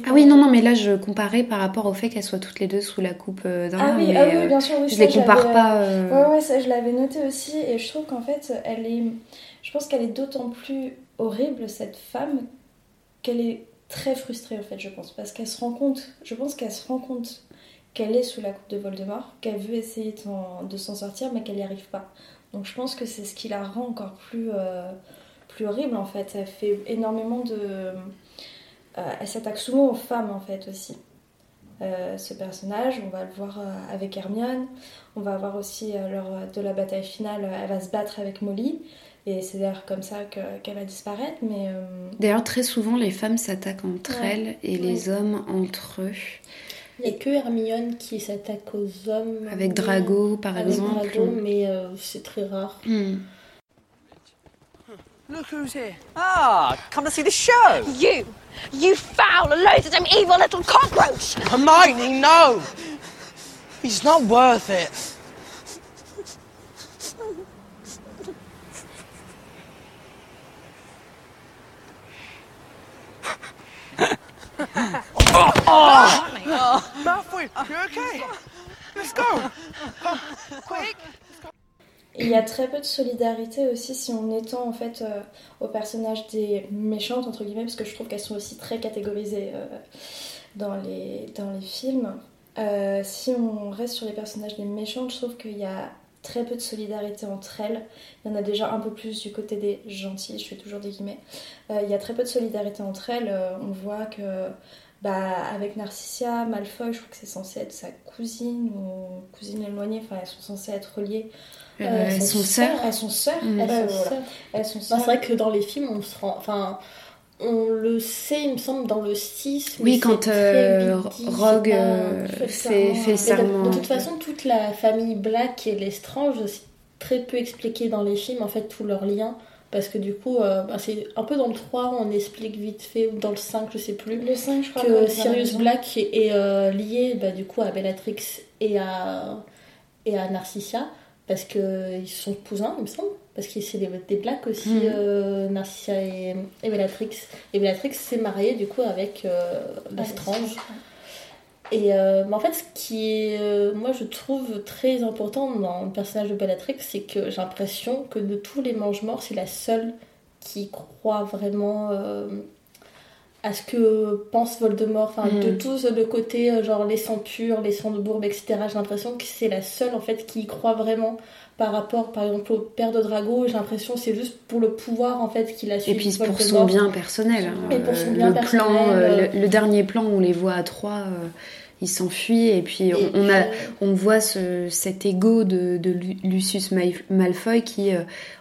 Ah oui, non, non, mais là je comparais par rapport au fait qu'elles soient toutes les deux sous la coupe d'un Ah oui, mais, ah oui, bien sûr, oui, je ça, les compare pas. euh, Ouais, ouais, ça je l'avais noté aussi, et je trouve qu'en fait, elle est. Je pense qu'elle est d'autant plus horrible, cette femme, qu'elle est très frustrée, en fait, je pense. Parce qu'elle se rend compte, je pense qu'elle se rend compte qu'elle est sous la coupe de Voldemort, qu'elle veut essayer de s'en- sortir, mais qu'elle n'y arrive pas. Donc je pense que c'est ce qui la rend encore plus, euh, plus horrible, en fait. Elle fait énormément de. euh, elle s'attaque souvent aux femmes, en fait, aussi. Euh, ce personnage, on va le voir avec Hermione, on va voir aussi lors de la bataille finale, elle va se battre avec Molly, et c'est d'ailleurs comme ça que- qu'elle va disparaître, mais euh, D'ailleurs, très souvent, les femmes s'attaquent entre Ouais. elles et les hommes entre eux. Il n'y a que Hermione qui s'attaque aux hommes. Avec mais- Drago, par avec exemple. Drago, mais euh, c'est très rare. Hmm. Look who's here. Ah, come to see the show. You! You foul, loathsome, evil little cockroach! Hermione, no! He's not worth it. Il y a très peu de solidarité aussi si on étend en fait euh, aux personnages des méchantes entre guillemets parce que je trouve qu'elles sont aussi très catégorisées euh, dans, les, dans les films. Euh, si on reste sur les personnages des méchantes, je trouve qu'il y a très peu de solidarité entre elles. Il y en a déjà un peu plus du côté des gentils, je fais toujours des guillemets. Euh, il y a très peu de solidarité entre elles. Euh, on voit que bah, avec Narcissia, Malfoy, je crois que c'est censé être sa cousine ou cousine éloignée, enfin elles sont censées être reliées. Euh, elles sont sœurs. Elles sont sœurs. Mm. Elles, Elles sont sœurs. sœurs. Elles sont Bah, sœurs. c'est vrai que dans les films, on se rend. Enfin, on le sait, il me semble, dans le 6. mais Oui, quand euh, dit, Rogue euh, fait serment, hein. de- serment. de, toute façon, toute la famille Black et Lestrange, c'est très peu expliqué dans les films, en fait, tous leurs liens. Parce que du coup, euh, bah, c'est un peu dans le 3, on explique vite fait, ou dans le 5, je sais plus, Le 5, je crois que Sirius Black est, est, euh, lié bah, du coup à Bellatrix et à, et à Narcissia. Parce qu'ils sont cousins, il me semble. Parce que c'est des, des Blacks aussi, Mhm. euh, Narcissia et, et Bellatrix. Et Bellatrix s'est mariée du coup avec euh, Lestrange. Et euh, mais en fait, ce qui est, euh, moi, je trouve très important dans le personnage de Bellatrix, c'est que j'ai l'impression que de tous les mange-morts, c'est la seule qui croit vraiment à ce que pense Voldemort. Enfin, Mm. de tous le côté, euh, genre les sangs purs, les sangs de bourbe, etc. J'ai l'impression que c'est la seule, en fait, qui y croit vraiment par rapport, par exemple, au père de Drago. J'ai l'impression que c'est juste pour le pouvoir, en fait, qu'il a Et suivi puis pour son bien personnel. hein. Et pour son Euh, bien le personnel, plan, euh, euh, le, le dernier plan où on les voit à trois, euh, ils s'enfuient et puis on, Et on a, puis, on voit ce, cet ego de, de Lu- Lucius Mal- Malfoy qui euh,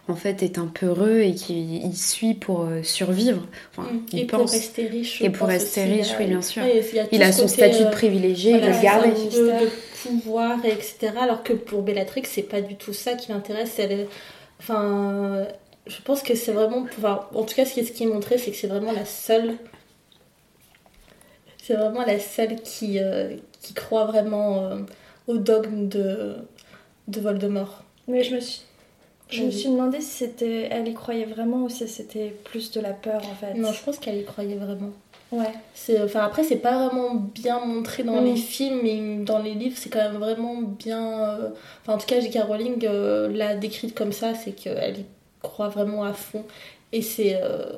en fait est un peureux et qui il suit pour euh, survivre. Enfin, Mm. il et pense. pour rester riche. Et pour pense rester aussi, riche, euh, oui, bien sûr. il, a Il son côté, statut euh, de privilégié, il voilà, le garder. de, de pouvoir, etc. Alors que pour Bellatrix, c'est pas du tout ça qui l'intéresse. Elle est- Enfin, je pense que c'est vraiment. Enfin, en tout cas, ce qui est montré, c'est que c'est vraiment la seule. C'est vraiment la seule qui, euh, qui croit vraiment euh, au dogme de, de Voldemort. Mais je me suis, je me suis demandé si c'était, elle y croyait vraiment ou si c'était plus de la peur en fait. Non, je pense qu'elle y croyait vraiment. Ouais. C'est, enfin, après, c'est pas vraiment bien montré dans Mm. les films, mais dans les livres, c'est quand même vraiment bien. euh, Enfin, en tout cas, J.K. Rowling euh, l'a décrite comme ça, c'est qu'elle y croit vraiment à fond. Et c'est euh,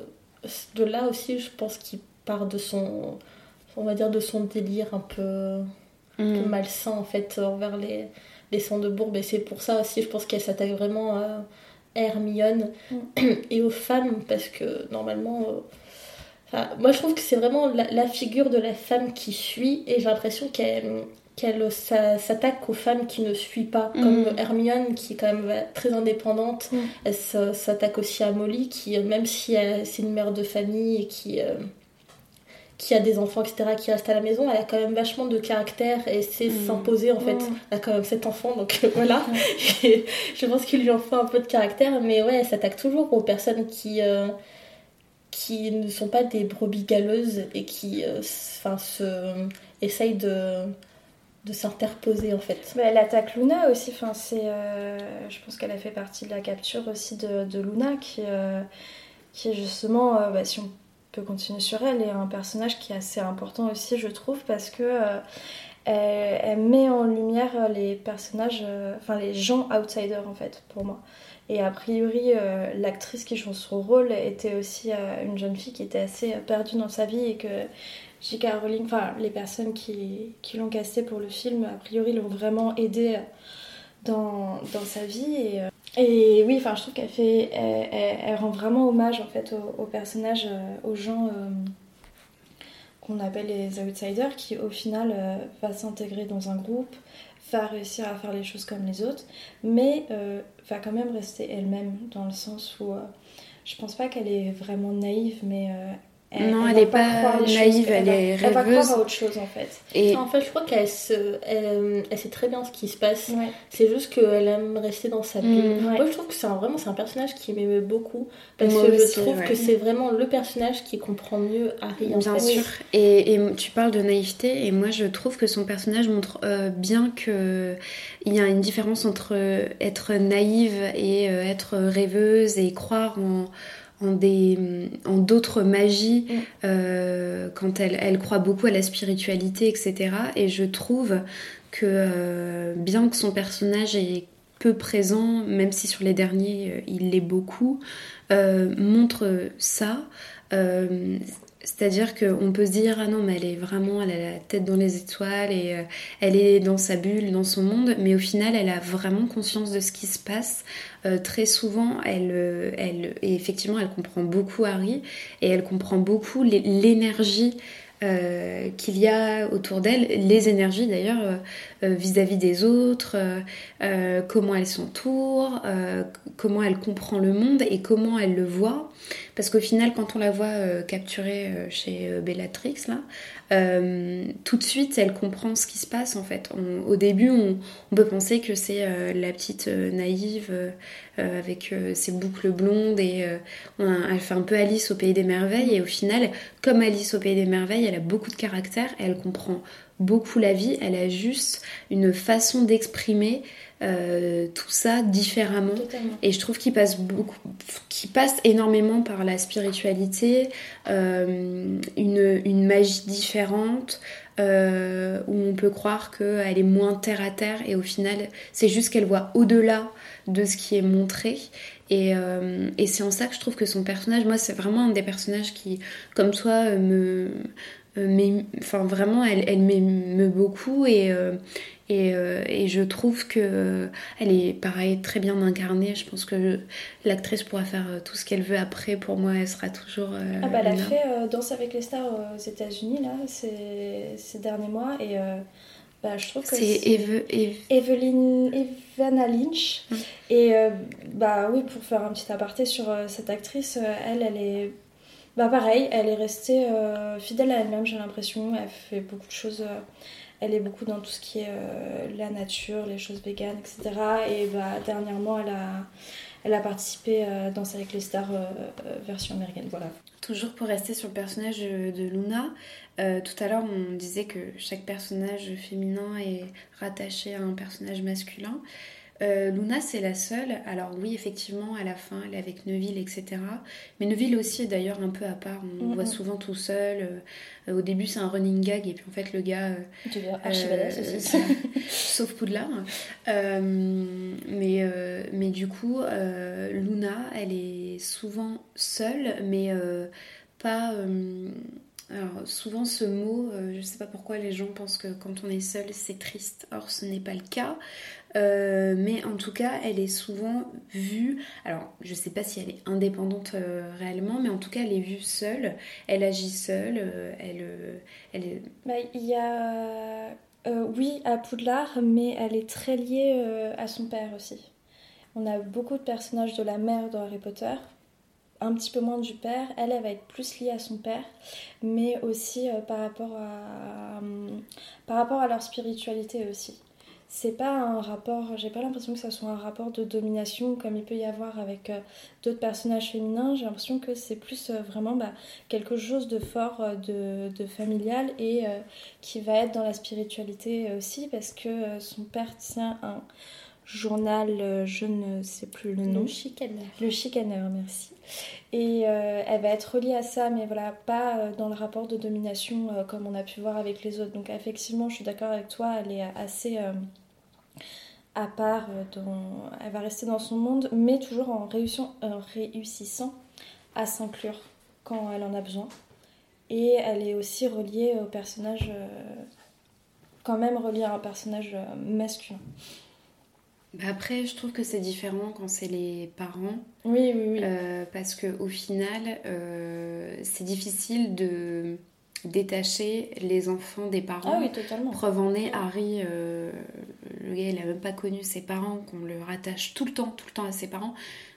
de là aussi, je pense, qu'il part de son. On va dire de son délire un peu, un peu Mm. malsain en fait envers les, les de bourbe. Et c'est pour ça aussi, je pense qu'elle s'attaque vraiment à Hermione [clears throat] et aux femmes, parce que normalement. euh, Enfin, moi, je trouve que c'est vraiment la, la figure de la femme qui suit, et j'ai l'impression qu'elle qu'elle s'a- s'attaque aux femmes qui ne suivent pas, comme Mhm. Hermione, qui est quand même euh, très indépendante. Elle s'attaque aussi à Molly, qui, même si c'est une mère de famille et qui, euh, qui a des enfants, etc., qui reste à la maison, elle a quand même vachement de caractère et sait Mhm. s'imposer, en fait. Elle a quand même sept enfants, donc euh, [laughs] voilà. Et [laughs] je pense qu'il lui en faut un peu de caractère, mais ouais, elle s'attaque toujours aux personnes qui... euh, qui ne sont pas des brebis galeuses et qui euh, se essayent de, de s'interposer en fait. Mais elle attaque Luna aussi. Enfin, c'est, euh, je pense qu'elle a fait partie de la capture aussi de, de Luna qui, euh, qui est justement, bah, si on continuer sur elle, est un personnage qui est assez important aussi, je trouve, parce que elle, met en lumière les personnages, enfin les gens outsiders en fait, pour moi. Et a priori, l'actrice qui joue son rôle était aussi une jeune fille qui était assez perdue dans sa vie et que J.K. Rowling, enfin les personnes qui, qui l'ont casté pour le film, a priori l'ont vraiment aidé dans, dans sa vie. Et, euh, et, oui, enfin je trouve qu'elle fait, elle, rend vraiment hommage en fait aux, personnages, euh, aux gens euh, qu'on appelle les outsiders, qui au final va s'intégrer dans un groupe, va réussir à faire les choses comme les autres, mais va quand même rester elle-même dans le sens où je pense pas qu'elle est vraiment naïve, mais non, elle n'est pas, naïve, elle, est rêveuse. Elle va croire à autre chose en fait. Et... En fait, je crois qu'elle se, elle, sait très bien ce qui se passe. C'est juste qu'elle aime rester dans sa bulle. Mm. Moi, je trouve que c'est vraiment c'est un personnage qui m'aime beaucoup parce que je trouve que c'est vraiment le personnage qui comprend mieux Harry. En bien sûr. Et, et, tu parles de naïveté et moi, je trouve que son personnage montre euh, bien que il y a une différence entre être naïve et euh, être rêveuse et croire en en des en d'autres magies mm. euh, quand elle, elle croit beaucoup à la spiritualité etc et je trouve que euh, bien que son personnage est peu présent même si sur les derniers euh, il l'est beaucoup montre ça c'est-à-dire qu'on peut se dire, ah non, mais elle est vraiment, elle a la tête dans les étoiles et euh, elle est dans sa bulle, dans son monde, mais au final, elle a vraiment conscience de ce qui se passe. Euh, très souvent, elle, euh, effectivement, elle comprend beaucoup Harry et elle comprend beaucoup l'énergie qu'il y a autour d'elle, les énergies d'ailleurs vis-à-vis des autres, comment elle s'entoure, comment elle comprend le monde et comment elle le voit. Parce qu'au final, quand on la voit euh, capturée euh, chez euh, Bellatrix, là, tout de suite, elle comprend ce qui se passe en fait. au début, on, peut penser que c'est la petite naïve avec ses boucles blondes et elle fait un peu Alice au Pays des Merveilles. Et au final, comme Alice au Pays des Merveilles, elle a beaucoup de caractère elle comprend beaucoup la vie. Elle a juste une façon d'exprimer euh, tout ça différemment. Et je trouve qu'il passe beaucoup, qu'il passe énormément par la spiritualité, euh, une, une, magie différente. Euh, où on peut croire qu'elle est moins terre à terre et au final c'est juste qu'elle voit au-delà de ce qui est montré et, et c'est en ça que je trouve que son personnage moi c'est vraiment un des personnages qui comme toi me enfin vraiment elle, elle m'émeut beaucoup et, euh, et, je trouve que euh, elle est pareil très bien incarnée. Je pense que l'actrice pourra faire euh, tout ce qu'elle veut après. Pour moi, elle sera toujours. ah bah elle a fait Danse avec les stars aux États-Unis là ces, ces, derniers mois et bah, je trouve que c'est Eve, Evelyn Evana Lynch. Hum. Et bah oui, pour faire un petit aparté sur cette actrice, elle, elle est bah pareil, elle est restée fidèle à elle-même. J'ai l'impression. Elle fait beaucoup de choses elle est beaucoup dans tout ce qui est euh, la nature, les choses véganes, etc. Et bah, dernièrement, elle a, participé à Danse avec les stars euh, euh, version américaine. Voilà. Toujours pour rester sur le personnage de Luna, tout à l'heure on disait que chaque personnage féminin est rattaché à un personnage masculin. Euh, Luna, c'est la seule. Alors oui, effectivement, à la fin, elle est avec Neville, etc. Mais Neville aussi est d'ailleurs un peu à part. On le voit souvent tout seul. Euh, au début, c'est un running gag, et puis en fait, le gars... Euh, aussi. [laughs] sauf Poudlard. mais, mais du coup, Luna, elle est souvent seule, mais pas... Alors souvent ce mot, je ne sais pas pourquoi les gens pensent que quand on est seul c'est triste. Or ce n'est pas le cas. Euh, mais en tout cas, elle est souvent vue. Alors, je sais pas si elle est indépendante euh, réellement, mais en tout cas, elle est vue seule. Elle agit seule. Euh, elle, elle est. Bah, il y a. oui, à Poudlard, mais elle est très liée à son père aussi. On a beaucoup de personnages de la mère dans Harry Potter, un petit peu moins du père. Elle, elle va être plus liée à son père, mais aussi par, rapport à, par rapport à leur spiritualité aussi c'est pas un rapport, j'ai pas l'impression que ça soit un rapport de domination comme il peut y avoir avec euh, d'autres personnages féminins. J'ai l'impression que c'est plus euh, vraiment bah, quelque chose de fort, euh, de, familial et qui va être dans la spiritualité aussi parce que son père tient un, journal, je ne sais plus le nom. Le chicaneur. Le chicaneur, merci. Et euh, elle va être reliée à ça, mais voilà, pas euh, dans le rapport de domination euh, comme on a pu voir avec les autres. Donc effectivement, je suis d'accord avec toi, elle est assez à part, elle va rester dans son monde, mais toujours en réussissant, réussissant à s'inclure quand elle en a besoin. Et elle est aussi reliée au personnage, quand même reliée à un personnage masculin. Bah après, je trouve que c'est différent quand c'est les parents. Oui, oui, oui. Euh, parce que au final, euh, c'est difficile de détacher les enfants des parents. ah oui, totalement. Preuve en est, Harry, euh, le gars, il a même pas connu ses parents, qu'on le rattache tout le temps, tout le temps à ses parents.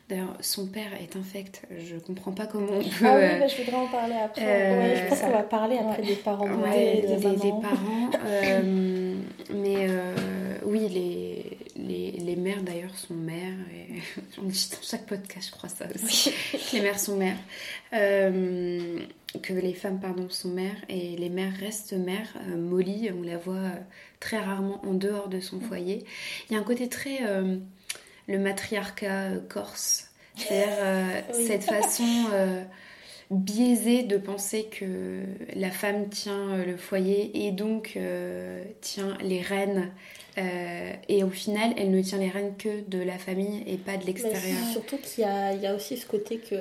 D'ailleurs, son père est infect. Je comprends pas comment on peut. Ah oui, bah, je voudrais en parler après. Ouais, je pense qu'on va parler après Ouais. des parents Ouais, de- des, des des- des mamans. parents. [laughs] mais les, mères d'ailleurs sont mères. Et [laughs] on dit dans chaque podcast, je crois ça aussi. que les mères sont mères. Euh, que les femmes, pardon, sont mères. Et les mères restent mères. Euh, Molly, on la voit euh, très rarement en dehors de son foyer. Il y a un côté très. euh, le matriarcat corse. C'est-à-dire Oui. cette façon. biaisé de penser que la femme tient le foyer et donc euh, tient les rênes. Euh, et au final, elle ne tient les rênes que de la famille et pas de l'extérieur. surtout qu'il y a, il y a aussi ce côté que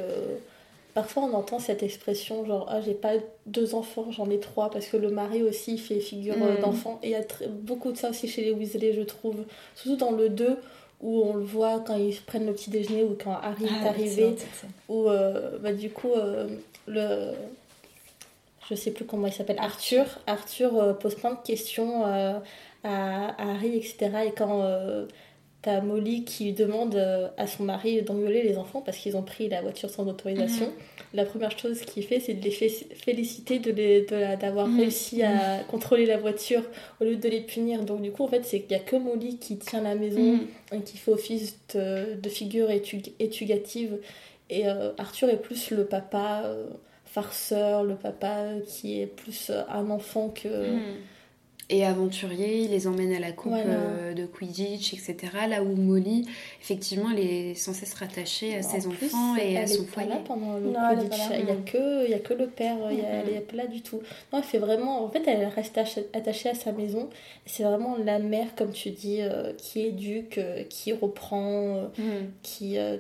parfois on entend cette expression genre ah j'ai pas deux enfants j'en ai trois parce que le mari aussi fait figure euh, Mm. d'enfant et il y a très- beaucoup de ça aussi chez les Weasley je trouve surtout dans le 2 où on le voit quand ils prennent le petit déjeuner ou quand Harry Ah, est arrivé où euh, bah, du coup euh, le je sais plus comment il s'appelle Arthur Arthur euh, pose plein de questions à, à Harry etc et quand euh, t'as Molly qui demande euh, à son mari d'engueuler les enfants parce qu'ils ont pris la voiture sans autorisation la première chose qu'il fait c'est de les fé- féliciter de les- de d'avoir Mhm. réussi à contrôler la voiture au lieu de les punir donc du coup en fait c'est qu'il y a que Molly qui tient la maison et qui fait office de, de figure étu- éducative. Et euh, Arthur est plus le papa euh, farceur, le papa qui est plus un enfant que. Mm. Et aventurier, il les emmène à la coupe Voilà. euh, de Quidditch, etc. Là où Molly, effectivement, elle est censée se rattacher à En ses plus, enfants et à elle son foyer. là pendant le Non, Quidditch. Il n'y a, que- y a que le père, il y a- Mhm. elle est pas là du tout. Non, elle fait vraiment. En fait, elle reste ach- attachée à sa maison. C'est vraiment la mère, comme tu dis, euh, qui éduque, euh, qui reprend, euh, Mm. qui. euh,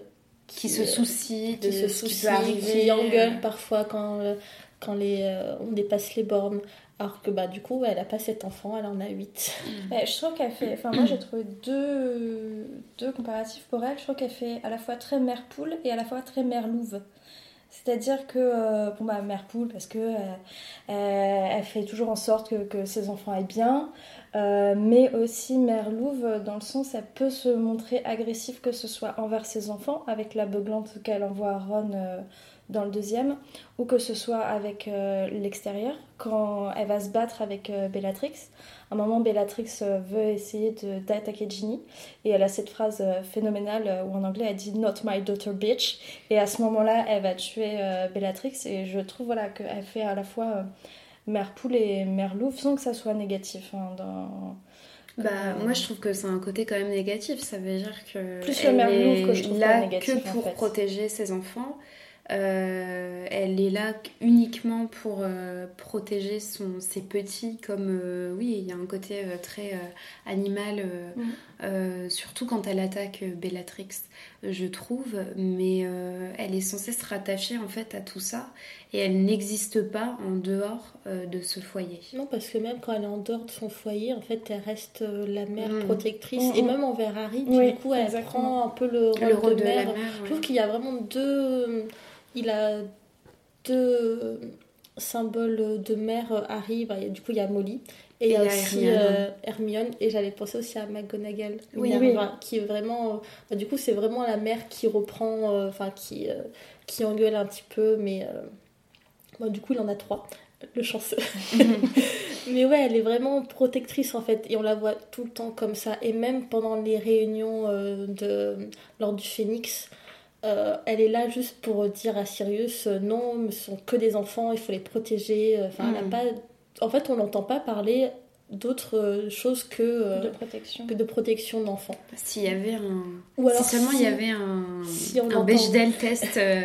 Qui se euh, soucie de qui se ce qui soucie, arriver. qui engueule parfois quand, euh, quand les, euh, on dépasse les bornes. Alors que bah, du coup, elle a pas cet enfant, elle en a 8. Ouais, je trouve qu'elle fait. Enfin, moi j'ai trouvé deux, deux comparatifs pour elle. Je trouve qu'elle fait à la fois très mère poule et à la fois très mère louve. C'est-à-dire que, euh, bon bah, mère poule, parce que euh, euh, elle fait toujours en sorte que, que ses enfants aillent bien, euh, mais aussi mère louve, dans le sens, elle peut se montrer agressive, que ce soit envers ses enfants, avec la beuglante qu'elle envoie à Ron euh, dans le deuxième, ou que ce soit avec euh, l'extérieur, quand elle va se battre avec euh, Bellatrix. À un moment, Bellatrix euh, veut essayer d'attaquer Ginny et elle a cette phrase euh, phénoménale où en anglais elle dit Not my daughter bitch. Et à ce moment-là, elle va tuer Bellatrix et je trouve voilà, qu'elle fait à la fois mère poule et mère louve sans que ça soit négatif. hein, dans... Bah, Euh, moi je trouve que c'est un côté quand même négatif. Ça veut dire que. Plus le mère louve que je trouve là pas négatif, que en pour fait. protéger ses enfants. Euh, elle est là uniquement pour euh, protéger son, ses petits, comme euh, oui, il y a un côté euh, très euh, animal, euh, Mhm. euh, surtout quand elle attaque euh, Bellatrix, je trouve, mais euh, elle est censée se rattacher en fait à tout ça et elle n'existe pas en dehors euh, de ce foyer. Non, parce que même quand elle est en dehors de son foyer, en fait, elle reste euh, la mère Mm. protectrice. Mm, Et mm. même envers Harry, Oui, du coup, elle exactement. prend un peu le rôle, Le rôle de, de, mère. la mère. Je trouve qu'il y a vraiment deux. Il a deux symboles de mère euh, Harry. Bah, du coup, il y a Molly. Et il y a Et il y a aussi Hermione. euh, Hermione. Et j'allais penser aussi à McGonagall. Oui, oui. Qui est vraiment. euh, bah, du coup, c'est vraiment la mère qui reprend. Enfin, qui, euh, qui engueule un petit peu. Mais. bah, du coup, il en a trois. Le chanceux. [laughs] Mais ouais, elle est vraiment protectrice en fait, et on la voit tout le temps comme ça. Et même pendant les réunions de lors du Phénix, euh, elle est là juste pour dire à Sirius euh, non, ce sont que des enfants, il faut les protéger. Enfin, elle a Mhm. pas. En fait, on l'entend pas parler d'autres euh, choses que, euh, De protection. que de protection d'enfants. S'il y avait un. Ou alors si seulement il si- y avait un, si on un Bechdel test euh,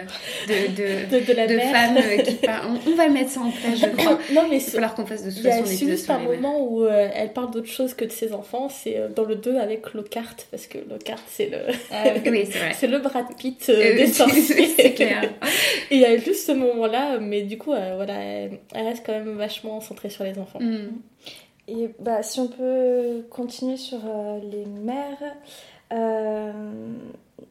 de, [laughs] de, de, de la de femmes qui. On, on va le mettre ça en place, je [coughs] crois. non mais Il va falloir qu'on fasse de toute il y a juste un moment où euh, elle parle d'autre chose que de ses enfants, c'est euh, dans le 2 avec Lockhart, parce que Lockhart c'est le, Ah [laughs] oui. C'est vrai. c'est le Brad Pitt euh, Euh, des [laughs] sorciers. c'est clair. Et il y a juste ce moment-là, mais du coup, euh, voilà, elle, elle reste quand même vachement centrée sur les enfants. Mm. Et bah, si on peut continuer sur euh, les mères, euh,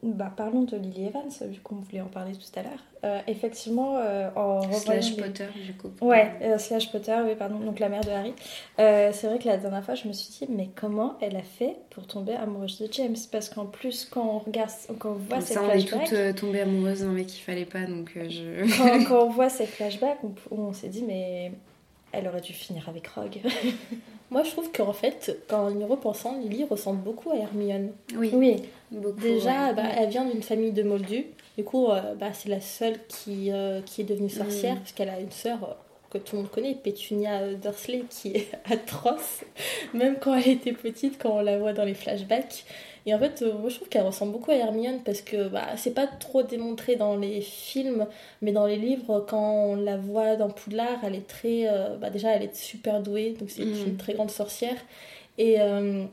bah, parlons de Lily Evans, vu qu'on voulait en parler tout à l'heure. Euh, effectivement, en Slash les- Potter, du coup. Ouais, slash Potter, oui, pardon, donc la mère de Harry. C'est vrai que la dernière fois, je me suis dit, mais comment elle a fait pour tomber amoureuse de James? Parce qu'en plus, quand on regarde, quand on voit Comme ses ça, on est flashbacks, toutes tombées amoureuses d'un mec qu'il fallait pas, donc je. quand, quand on [laughs] voit ses flashbacks, on, on s'est dit, mais elle aurait dû finir avec Rogue. [laughs] Moi, je trouve qu'en fait, quand en y repensant, Lily ressemble beaucoup à Hermione. Oui, Oui, beaucoup. Déjà, ouais. bah, elle vient d'une famille de moldus. Du coup, euh, bah, c'est la seule qui, euh, qui est devenue sorcière, Mm. parce qu'elle a une sœur euh, que tout le monde connaît, Pétunia euh, Dursley, qui est [laughs] atroce, même quand elle était petite, quand on la voit dans les flashbacks. Et en fait, euh, moi, je trouve qu'elle ressemble beaucoup à Hermione, parce que bah, c'est pas trop démontré dans les films, mais dans les livres, quand on la voit dans Poudlard, elle est très... euh, bah, déjà, elle est super douée, donc c'est Mm. une très grande sorcière. Et... euh,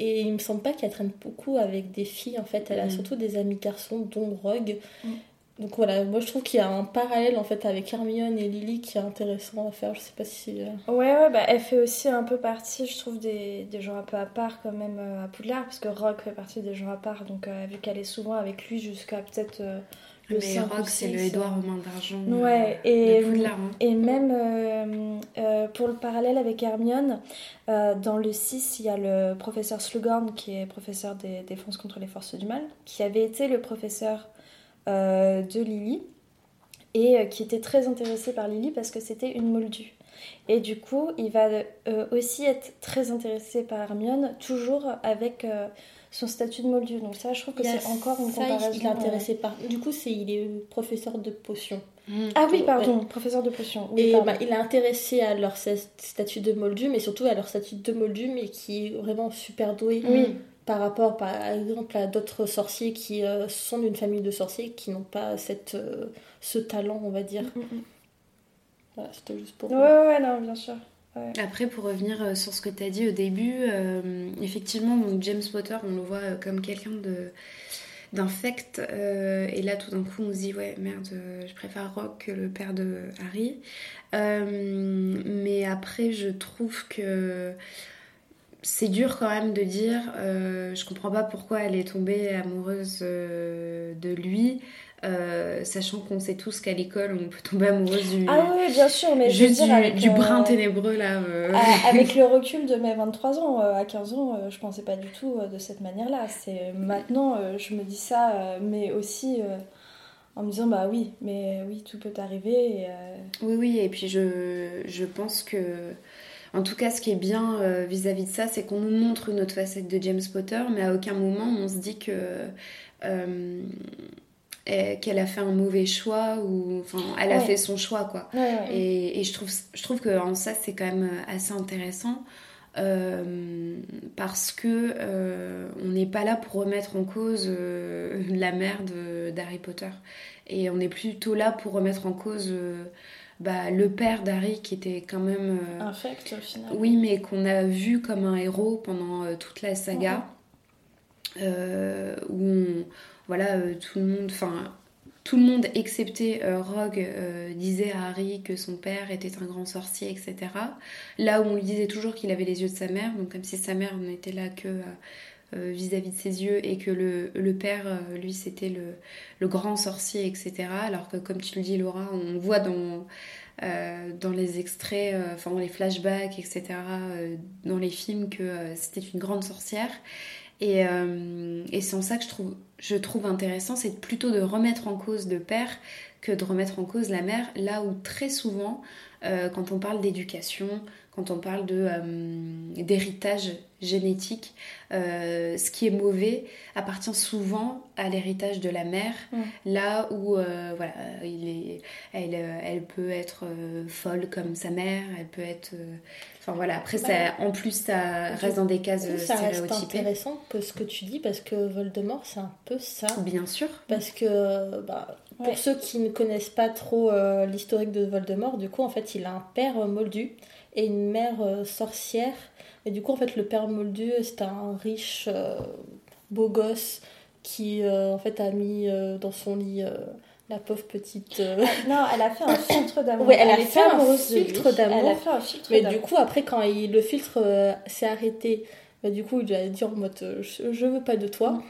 et il me semble pas qu'elle traîne beaucoup avec des filles en fait. Elle a Mm. surtout des amis garçons, dont Rogue. Mm. Donc voilà, moi je trouve qu'il y a un parallèle en fait avec Hermione et Lily qui est intéressant à faire. Je sais pas si. euh, Ouais, ouais, bah, elle fait aussi un peu partie, je trouve, des, des gens un peu à part quand même euh, à Poudlard, parce que Rogue fait partie des gens à part, donc euh, vu qu'elle est souvent avec lui jusqu'à peut-être euh, le Mais 5 ou Rogue, c'est le 6, Édouard aux mains d'argent. Ouais, euh, et, de Poudlard, hein. et même euh, euh, pour le parallèle avec Hermione, euh, dans le 6, il y a le professeur Slughorn, qui est professeur des défenses contre les forces du mal, qui avait été le professeur euh, de Lily, et euh, qui était très intéressé par Lily parce que c'était une moldue. Et du coup, il va euh, aussi être très intéressé par Hermione, toujours avec euh, son statut de moldu. Donc ça, je trouve que c'est encore une ça, comparaison. Il est intéressé par. Du coup, c'est il est professeur de potions. Mm. Ah oui, pardon, professeur de potions. Oui, et bah, il est intéressé à leur statut de moldu, mais surtout à leur statut de moldu, mais qui est vraiment super doué. Oui. Par rapport, par exemple, à d'autres sorciers qui euh, sont d'une famille de sorciers qui n'ont pas cette, euh, ce talent, on va dire. Mm, mm. Voilà, c'était juste pour. Ouais, ouais, non, bien sûr. Après, pour revenir euh, sur ce que tu as dit au début, euh, effectivement, donc James Potter, on le voit comme quelqu'un de d'infect euh, et là tout d'un coup on se dit ouais merde euh, je préfère Rock que le père de Harry Euh, mais après je trouve que c'est dur quand même de dire euh, je comprends pas pourquoi elle est tombée amoureuse euh, de lui euh, sachant qu'on sait tous qu'à l'école on peut tomber amoureuse du Ah oui, bien sûr, mais je veux dire, du, avec, du euh, brin ténébreux là à- [laughs] avec le recul de mes 23 ans, à 15 ans, je pensais pas du tout de cette manière-là. C'est maintenant, je me dis ça, mais aussi en me disant bah oui, mais oui, tout peut arriver. et, Oui, oui, et puis je, je pense que, en tout cas, ce qui est bien euh, vis-à-vis de ça, c'est qu'on nous montre une autre facette de James Potter, mais à aucun moment on se dit que euh, eh, qu'elle a fait un mauvais choix ou, enfin, elle a Ouais. fait son choix, quoi. ouais, ouais. Et, et je trouve, je trouve que en ça, c'est quand même assez intéressant. euh, parce que euh, on n'est pas là pour remettre en cause euh, [laughs] la mère de- d'Harry Potter et on est plutôt là pour remettre en cause euh, bah, le père d'Harry qui était quand même euh, Infect au final. oui mais qu'on a vu comme un héros pendant euh, toute la saga. Euh, où on- voilà tout le monde enfin tout le monde excepté euh, Rogue euh, disait à Harry que son père était un grand sorcier etc là où on lui disait toujours qu'il avait les yeux de sa mère donc comme si sa mère n'était là que euh, vis-à-vis de ses yeux et que le, père euh, lui c'était le, grand sorcier etc alors que comme tu le dis Laura on voit dans euh, dans les extraits, enfin dans les flashbacks, etc., dans les films, que c'était une grande sorcière. Et, et c'est en ça que je trouve je trouve intéressant, c'est plutôt de remettre en cause le père que de remettre en cause la mère, là où très souvent, quand on parle d'éducation, quand on parle de, euh, d'héritage génétique, euh, ce qui est mauvais appartient souvent à l'héritage de la mère, Mm. là où euh, voilà, il est, elle, elle peut être euh, folle comme sa mère, elle peut être... euh, Enfin voilà, après, ça, en plus, ça reste dans des cases ça reste stéréotypées. intéressant que ce que tu dis parce que Voldemort c'est un peu ça. Bien sûr. Parce que bah, pour Ouais. ceux qui ne connaissent pas trop euh, l'historique de Voldemort, du coup en fait il a un père euh, moldu et une mère euh, sorcière. Et du coup en fait le père moldu c'est un riche euh, beau gosse qui euh, en fait a mis dans son lit la pauvre petite. euh, Non, elle a fait un filtre d'amour. Ouais, elle a fait un lui. filtre d'amour. Elle a fait un filtre Mais du coup, après, quand il, le filtre euh, s'est arrêté, bah, du coup, il a dit en mode je, je veux pas de toi. Mm.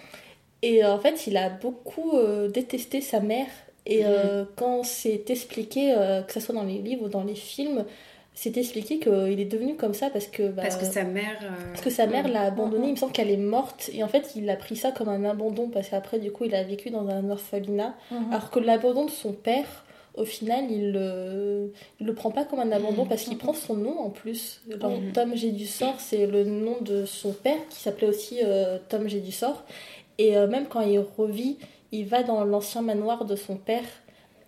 Et euh, en fait, il a beaucoup détesté sa mère. Et euh, quand c'est expliqué, que ce soit dans les livres ou dans les films, c'est expliqué qu'il est devenu comme ça parce que. bah, Parce que sa mère... euh, parce que sa mère l'a abandonné, Mhm. il me semble qu'elle est morte. Et en fait, il a pris ça comme un abandon parce qu'après, du coup, il a vécu dans un orphelinat. Mhm. Alors que l'abandon de son père, au final, il le, il le prend pas comme un abandon parce qu'il prend son nom en plus. Dans. Tom J'ai du sort, c'est le nom de son père qui s'appelait aussi euh, Tom J'ai du sort. Et euh, même quand il revit, il va dans l'ancien manoir de son père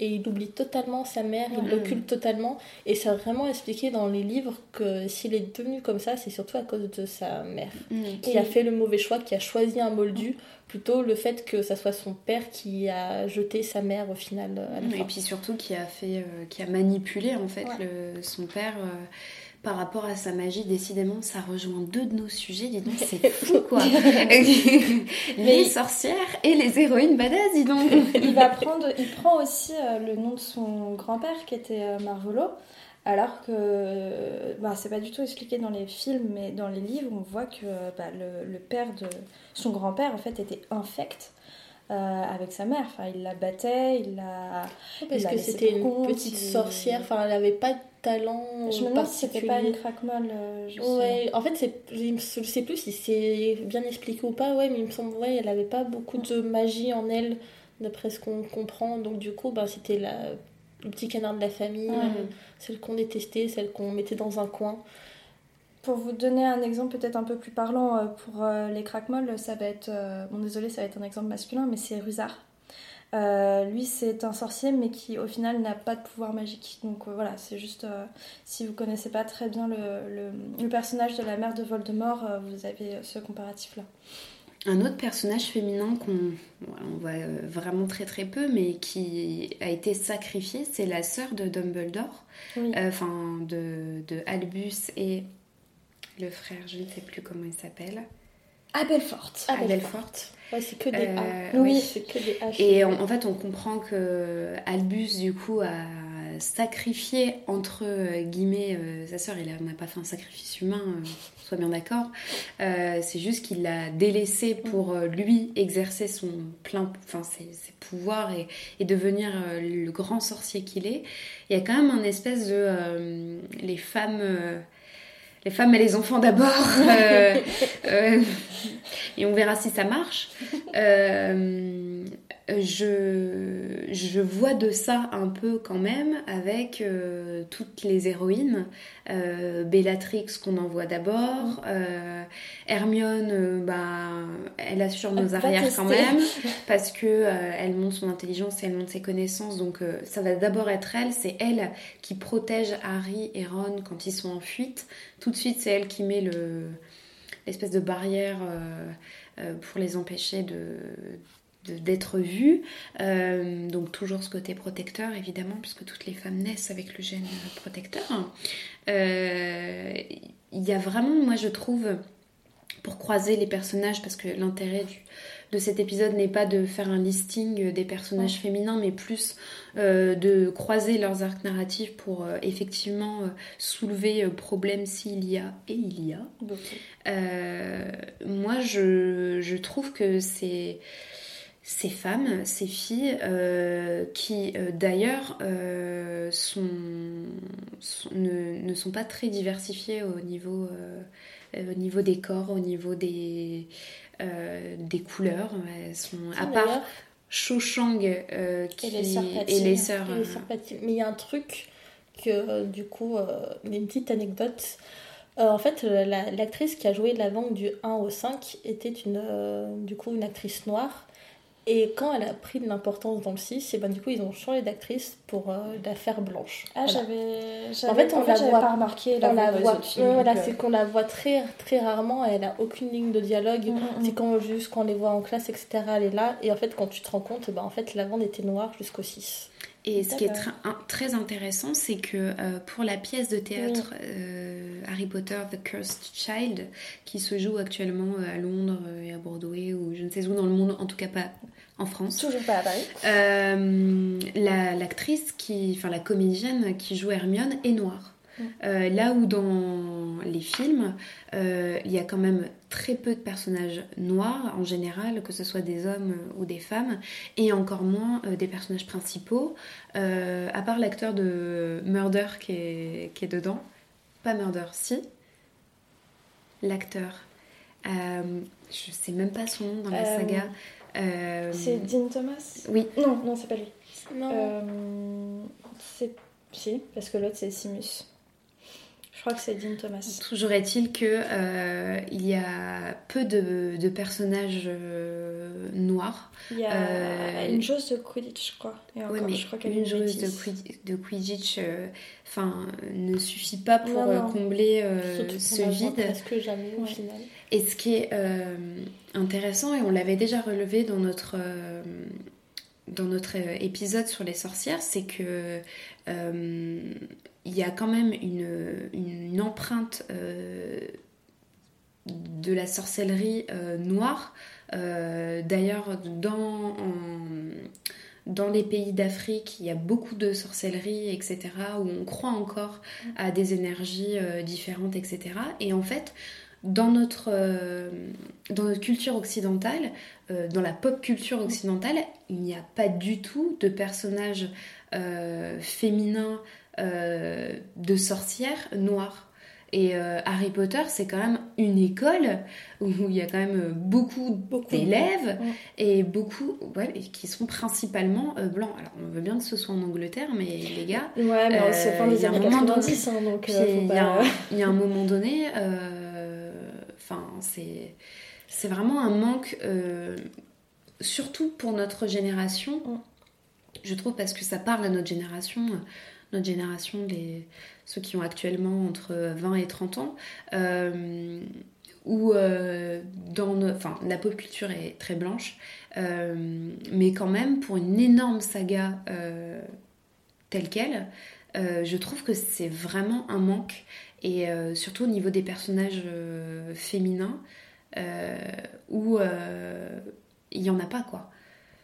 et il oublie totalement sa mère, il l'occulte totalement. Et c'est vraiment expliqué dans les livres que s'il est devenu comme ça, c'est surtout à cause de sa mère qui a fait le mauvais choix, qui a choisi un moldu, plutôt le fait que ça soit son père qui a jeté sa mère au final euh, à la Et fin. puis surtout qui a fait, euh, qui a manipulé en fait Ouais. le- son père euh, par rapport à sa magie. Décidément, ça rejoint deux de nos sujets. Dis donc, [laughs] c'est fou quoi. [laughs] les sorcières et les héroïnes badass, dis donc. [laughs] il va prendre, il prend aussi euh, le nom de son grand-père qui était euh, Marvolo, alors que euh, bah, c'est pas du tout expliqué dans les films, mais dans les livres, on voit que bah, le, le père de son grand-père en fait était infect. euh, avec sa mère, enfin il la battait, il la. Parce il l'a que c'était une petite il- sorcière, enfin elle avait pas de talent Je me demande si c'était pas une craquemolle. euh, je sais. Ouais, en fait, c'est, je ne sais plus si c'est bien expliqué ou pas, ouais, mais il me semble, ouais, elle avait pas beaucoup de magie en elle, d'après ce qu'on comprend. Donc, du coup, ben, c'était la, le petit canard de la famille, Ouais. euh, celle qu'on détestait, celle qu'on mettait dans un coin. Pour vous donner un exemple peut-être un peu plus parlant euh, pour euh, les craquemolles, ça va être, bon désolé, ça va être un exemple masculin, mais c'est Rusard. Euh, lui, c'est un sorcier, mais qui au final n'a pas de pouvoir magique. Donc euh, voilà, c'est juste euh, si vous connaissez pas très bien le, le- le personnage de la mère de Voldemort, euh, vous avez ce comparatif-là. Un autre personnage féminin qu'on on voit vraiment très très peu, mais qui a été sacrifié, c'est la sœur de Dumbledore, Oui. Euh, enfin de, de Albus et le frère, je ne sais plus comment il s'appelle. Ah, Belfort. Ouais, c'est que des Euh, A. oui. Oui, c'est que des H. Et en, en fait, on comprend que Albus, du coup, a sacrifié, entre euh, guillemets, euh, sa sœur. Il a- n'a pas fait un sacrifice humain, euh, soit bien d'accord. Euh, c'est juste qu'il l'a délaissé pour euh, lui exercer son plein, enfin, ses, ses pouvoirs et, et devenir euh, le grand sorcier qu'il est. Il y a quand même un espèce de. euh, les femmes. Les femmes et les enfants d'abord. [laughs] euh, euh, et on verra si ça marche. Euh, je, je vois de ça un peu quand même avec euh, toutes les héroïnes. Euh, Bellatrix qu'on en voit d'abord. Euh, Hermione, bah, elle assure nos arrières quand même [laughs] parce que elle montre son intelligence et elle montre ses connaissances. Donc ça va d'abord être elle. C'est elle qui protège Harry et Ron quand ils sont en fuite. Tout de suite, c'est elle qui met le l'espèce de barrière pour les empêcher de- d'être vues. Euh, donc toujours ce côté protecteur, évidemment, puisque toutes les femmes naissent avec le gène protecteur. Euh, Il y a vraiment, moi je trouve, pour croiser les personnages, parce que l'intérêt du- de cet épisode n'est pas de faire un listing des personnages féminins, mais plus euh, de croiser leurs arcs narratifs pour euh, effectivement euh, soulever problème s'il y a, et il y a. Moi, je, je trouve que c'est ces femmes, ces filles, euh, qui euh, d'ailleurs euh, sont, sont- ne, ne sont pas très diversifiées au niveau, au niveau des corps, au niveau des, des couleurs. Elles sont, à D'ailleurs, part Cho Chang qui, Et les sœurs. Mais il y a un truc que, du coup, une petite anecdote. Euh, en fait, la- l'actrice qui a joué la langue du 1 au 5 était une, euh, du coup, une actrice noire. Et quand elle a pris de l'importance dans le 6, et ben, du coup, ils ont changé d'actrice pour euh, la faire blanche. Ah, Voilà. j'avais. En fait, on en la voit- pas remarqué la on la voix voit, film, voilà, c'est euh, qu'on la voit très, très rarement. Elle a aucune ligne de dialogue. Mm, mm, C'est mm. quand juste quand on les voit en classe, etc. Elle est là. Et en fait, quand tu te rends compte, ben, en fait, la bande était noire jusqu'au 6. Et ce qui est D'accord. tr- un- très intéressant, c'est que euh, pour la pièce de théâtre euh, Harry Potter The Cursed Child, qui se joue actuellement euh, à Londres et à Broadway, ou je ne sais où dans le monde, en tout cas pas en France, Toujours pas à Paris. euh, la- l'actrice, qui, enfin la comédienne qui joue Hermione est noire. Mm. Euh, là où dans les films, euh, il y a quand même très peu de personnages noirs en général, que ce soit des hommes ou des femmes, et encore moins euh, des personnages principaux, euh, à part l'acteur de Murder qui est, qui est dedans. Pas Murder, si. L'acteur. Euh, je sais même pas son nom dans la Euh, saga. Euh, C'est Dean Thomas? Oui. Non, non, c'est pas lui. Non. Euh, c'est. Si, parce que l'autre c'est Simus. Je crois que c'est Dean Thomas. Toujours est-il que euh, il y a peu de, de personnages euh, noirs. Il y a Euh, une joueuse de Quidditch, je crois. Et encore, Ouais, mais je crois qu'elle une est joueuse de, de Quidditch, euh, enfin, ne suffit pas pour Non, non. combler euh, Surtout qu'on ce vide. presque jamais au Ouais. final. Et ce qui est euh, intéressant, et on l'avait déjà relevé dans notre, euh, dans notre épisode sur les sorcières, c'est que euh, il y a quand même une, empreinte euh, de la sorcellerie euh, noire. D'ailleurs, dans, dans les pays d'Afrique, il y a beaucoup de sorcellerie, etc., où on croit encore à des énergies différentes, etc. Et en fait, dans notre, dans notre culture occidentale, euh, dans la pop culture occidentale, il n'y a pas du tout de personnages euh, féminins euh, de sorcières noires. Et Harry Potter, c'est quand même une école où il y a quand même beaucoup, Beaucoup. d'élèves Ouais. et beaucoup ouais, qui sont principalement blancs. Alors on veut bien que ce soit en Angleterre, mais les gars, Ouais, il y des a un années moment 90, donc puis, faut il y, pas- y a un moment donné, enfin, c'est, c'est vraiment un manque, euh, surtout pour notre génération, Mm. je trouve, parce que ça parle à notre génération, notre génération, les, ceux qui ont actuellement entre 20 et 30 ans, euh, où euh, dans enfin, la pop culture est très blanche, mais quand même, pour une énorme saga telle qu'elle, je trouve que c'est vraiment un manque, et surtout au niveau des personnages féminins, où euh, il n'y en a pas, quoi.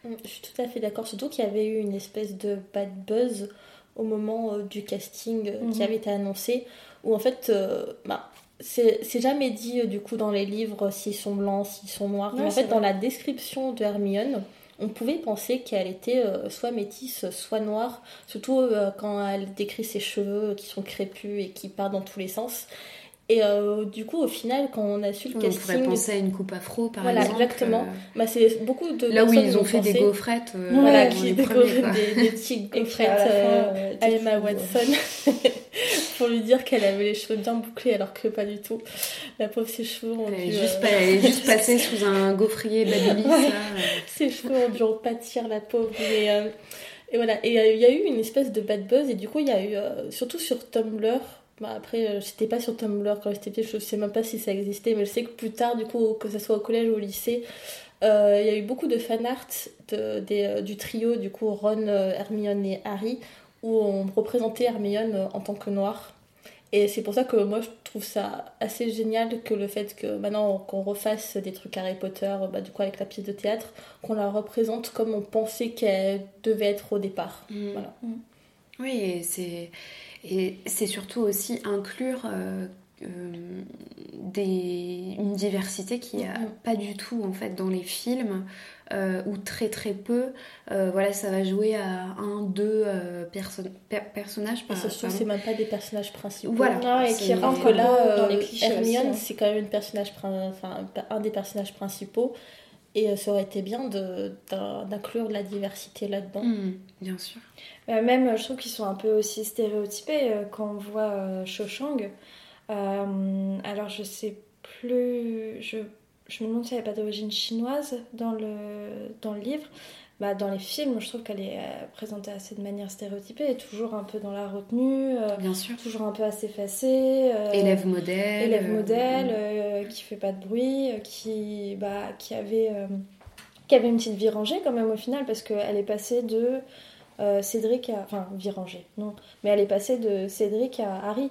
Mm, Je suis tout à fait d'accord, surtout qu'il y avait eu une espèce de bad buzz au moment euh, du casting euh, qui Mhm. avait été annoncé, où en fait, euh, bah, c'est jamais dit euh, du coup dans les livres s'ils sont blancs, s'ils sont noirs, mais en fait, dans la description de Hermione, on pouvait penser qu'elle était euh, soit métisse, soit noire, surtout euh, quand elle décrit ses cheveux qui sont crépus et qui partent dans tous les sens. Et euh, du coup, au final, quand on a su le Oui, on pourrait casting, penser à une coupe afro, par Voilà, exemple. exactement. euh, bah, c'est beaucoup de là où ils ont ont fait des pensé- gaufrettes. euh, voilà, qui décorait premiers, des, des petites [laughs] gaufrettes à euh, euh, à Emma Watson [laughs] pour lui dire qu'elle avait les cheveux bien bouclés alors que pas du tout. La pauvre, ses cheveux ont dû, juste, euh, pas- elle est juste [laughs] passée sous un gaufrier babyliss. Ouais. euh. ses cheveux ont dû en pâtir, la pauvre. Mais, euh, et voilà, et euh, il y a eu une espèce de bad buzz et du coup, il y a eu, euh, surtout sur Tumblr, bah, après, euh, j'étais pas sur Tumblr quand j'étais petite, je sais même pas si ça existait, mais je sais que plus tard, du coup, que ce soit au collège ou au lycée, euh, il y a eu beaucoup de fan art de, des, euh, du trio, du coup, Ron, Hermione et Harry, où on représentait Hermione en tant que noire. Et c'est pour ça que moi je trouve ça assez génial que le fait que maintenant qu'on refasse des trucs Harry Potter, bah, du coup avec la pièce de théâtre, qu'on la représente comme on pensait qu'elle devait être au départ. Mm. Voilà. Oui, et c'est et c'est surtout aussi inclure euh, euh, des, une diversité qui a Mhm. pas du tout en fait dans les films. euh, ou très très peu. Euh, voilà, ça va jouer à un, deux euh, perso- per- personnages. Et par- surtout, pardon. c'est même pas des personnages principaux. Voilà. Ah ouais, C'est- qui que là, dans les clichés aussi, Hermione, hein. c'est quand même une personnage, prin- enfin, un des personnages principaux. Et euh, ça aurait été bien d'inclure de la diversité là-dedans. Hmm, bien sûr. Euh, même, je trouve qu'ils sont un peu aussi stéréotypés euh, quand on voit euh, Cho Chang. Euh, alors, je sais plus. Je, je me demande si elle n'est pas d'origine chinoise dans le, dans le livre. Bah, dans les films, je trouve qu'elle est euh, présentée assez de manière stéréotypée, et toujours un peu dans la retenue, euh, Bien sûr. toujours un peu assez effacée. euh, Élève modèle. élève modèle, qui fait pas de bruit, qui, bah, qui, avait, qui avait une petite vie rangée quand même au final, parce qu'elle est passée de Cédric à. Enfin, vie rangée, non. Mais elle est passée de Cédric à Harry.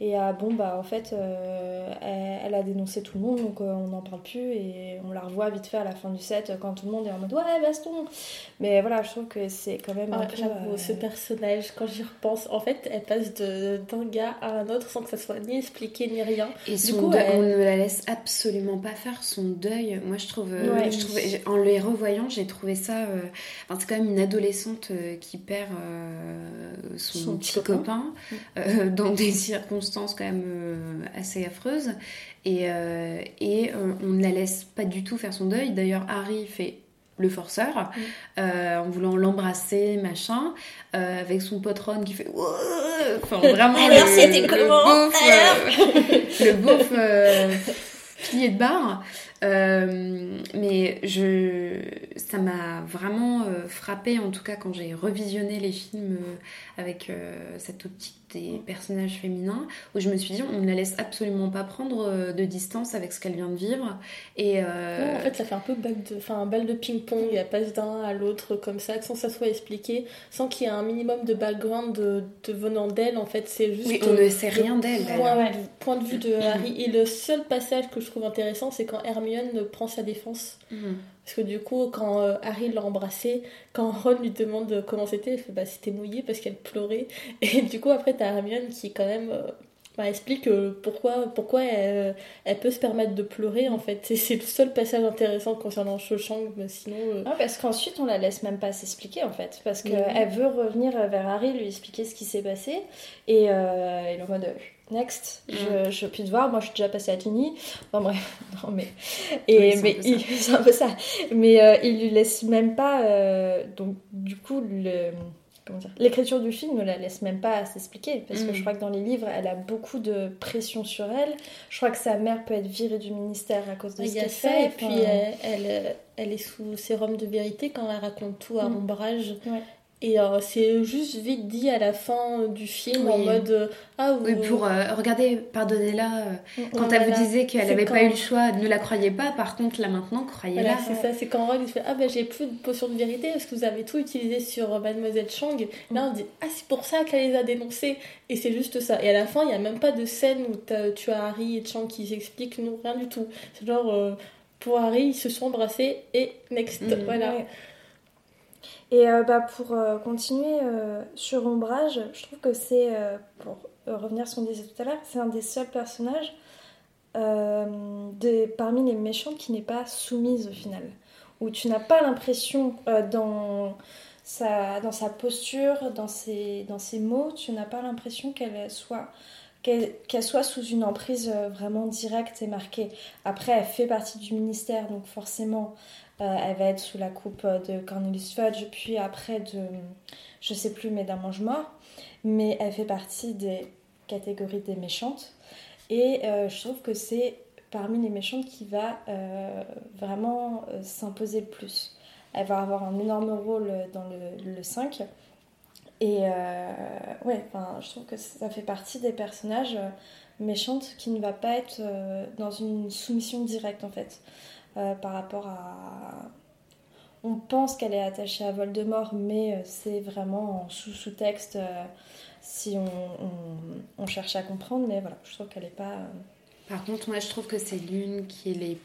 Et à bon, bah en fait, euh, elle, elle a dénoncé tout le monde, donc euh, on n'en parle plus et on la revoit vite fait à la fin du set quand tout le monde est en mode ouais, baston. Mais voilà, je trouve que c'est quand même un peu. J'avoue, euh, ce personnage, quand j'y repense, en fait, elle passe de- d'un gars à un autre sans que ça soit ni expliqué ni rien. Et Du coup, deuil, elle- on ne la laisse absolument pas faire son deuil. Moi, je trouve, euh, Ouais. je trouve j'ai- en les revoyant, j'ai trouvé ça. euh, enfin, c'est quand même une adolescente qui perd euh, son, Son petit petit copain, euh, [laughs] dans des circonstances quand même euh, assez affreuses. Et, euh, et euh, on ne la laisse pas du tout faire son deuil. D'ailleurs, Harry fait le forceur euh, en voulant l'embrasser machin euh, avec son pote Ron qui fait enfin vraiment [laughs] Alors, [laughs] le- beauf, euh, le beauf plié de barre mais je ça m'a vraiment frappé en tout cas quand j'ai revisionné les films avec cette optique des personnages féminins où je me suis dit on ne la laisse absolument pas prendre euh, de distance avec ce qu'elle vient de vivre et euh, en fait, ça fait un peu balle de, enfin, balle de ping-pong. Elle passe d'un à l'autre comme ça, sans que ça soit expliqué, sans qu'il y ait un minimum de background de, de venant d'elle. En fait, c'est juste. oui, on euh, ne sait rien d'elle Point, d'ailleurs. du point de vue de Harry. Et le seul passage que je trouve intéressant, c'est quand Hermione prend sa défense. Mhm. Parce que du coup, quand euh, Harry l'a embrassé, quand Ron lui demande comment c'était, elle fait bah c'était mouillé parce qu'elle pleurait. [laughs] Et du coup, après, t'as Hermione qui, quand même, euh, bah, explique euh, pourquoi, pourquoi elle, elle peut se permettre de pleurer en fait. Et c'est le seul passage intéressant concernant Cho Chang, mais sinon. euh, Ouais, parce qu'ensuite on la laisse même pas s'expliquer en fait, parce qu'elle veut revenir vers Harry, lui expliquer ce qui s'est passé, et est en mode euh, next, je, je veux plus te voir, moi je suis déjà passée à Tini, enfin bref, [laughs] non mais. Et, Oui, c'est un mais [laughs] c'est un peu ça, mais euh, il lui laisse même pas, euh, donc du coup, le. L'écriture du film ne la laisse même pas s'expliquer parce que Mhm. je crois que dans les livres elle a beaucoup de pression sur elle. Je crois que sa mère peut être virée du ministère à cause de Il ce qu'elle fait. et puis enfin, elle, elle, est sous sérum de vérité quand elle raconte tout à Mm. ombrage. Ouais. Et euh, c'est juste vite dit à la fin du film en mode euh, Ah, vous, Oui, pour euh, regardez, pardonnez-la. euh, Quand on elle vous disait qu'elle n'avait quand- pas eu le choix, ne la croyez pas. Par contre, là maintenant, croyez-la. Voilà, c'est ça, c'est quand Rogue il fait Ah ben j'ai plus de potion de vérité parce que vous avez tout utilisé sur euh, Mademoiselle Chang. Là on dit Ah c'est pour ça qu'elle les a dénoncés. Et c'est juste ça. Et à la fin il n'y a même pas de scène où t'as- tu as Harry et Chang qui s'expliquent, non, rien du tout. C'est genre euh, pour Harry ils se sont embrassés et next. Voilà. Ouais. Et euh, bah, pour euh, continuer euh, sur Ombrage, je trouve que c'est, pour revenir sur ce qu'on disait tout à l'heure, c'est un des seuls personnages parmi les méchants qui n'est pas soumise au final. Où tu n'as pas l'impression dans, sa, posture, dans ses, mots, tu n'as pas l'impression qu'elle soit, qu'elle, soit sous une emprise vraiment directe et marquée. Après, elle fait partie du ministère, donc forcément, elle va être sous la coupe euh, de Cornelius Fudge, puis après de, je sais plus, mais d'un mange-mort. Mais elle fait partie des catégories des méchantes. Et euh, je trouve que c'est parmi les méchantes qui va euh, vraiment euh, s'imposer le plus. Elle va avoir un énorme rôle dans le, le 5. Et euh, ouais, enfin, je trouve que ça fait partie des personnages euh, méchantes qui ne va pas être euh, dans une soumission directe en fait. Euh, par rapport à. On pense qu'elle est attachée à Voldemort, mais euh, c'est vraiment en sous-sous-texte euh, si on, on- cherche à comprendre. Mais voilà, je trouve qu'elle n'est pas. Par contre, moi, je trouve que c'est l'une qui est les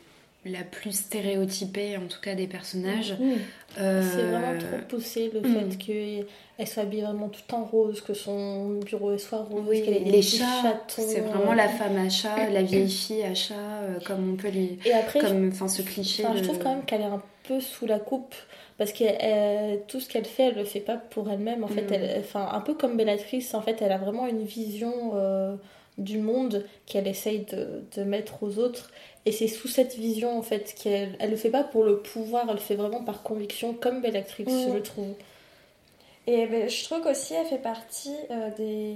la plus stéréotypée, en tout cas des personnages. Mm. Euh, C'est vraiment trop poussé le hmm. fait qu'elle soit habillée vraiment tout en rose, que son bureau soit rose, Oui, qu'elle ait des les chats, c'est vraiment euh, la femme à chat, la vieille fille à chat, euh, comme on peut lui. Et après, je- Comme, enfin, ce cliché. Enfin, je trouve quand même qu'elle est un peu sous la coupe parce que tout ce qu'elle fait, elle le fait pas pour elle-même. En fait, Mm. elle, enfin, un peu comme Bellatrix, en fait, elle a vraiment une vision euh, du monde qu'elle essaye de, de mettre aux autres. Et c'est sous cette vision, en fait, qu'elle elle le fait pas pour le pouvoir, elle le fait vraiment par conviction, comme Bellatrix, Mm. je trouve. Et ben, je trouve qu'aussi elle fait partie euh, des,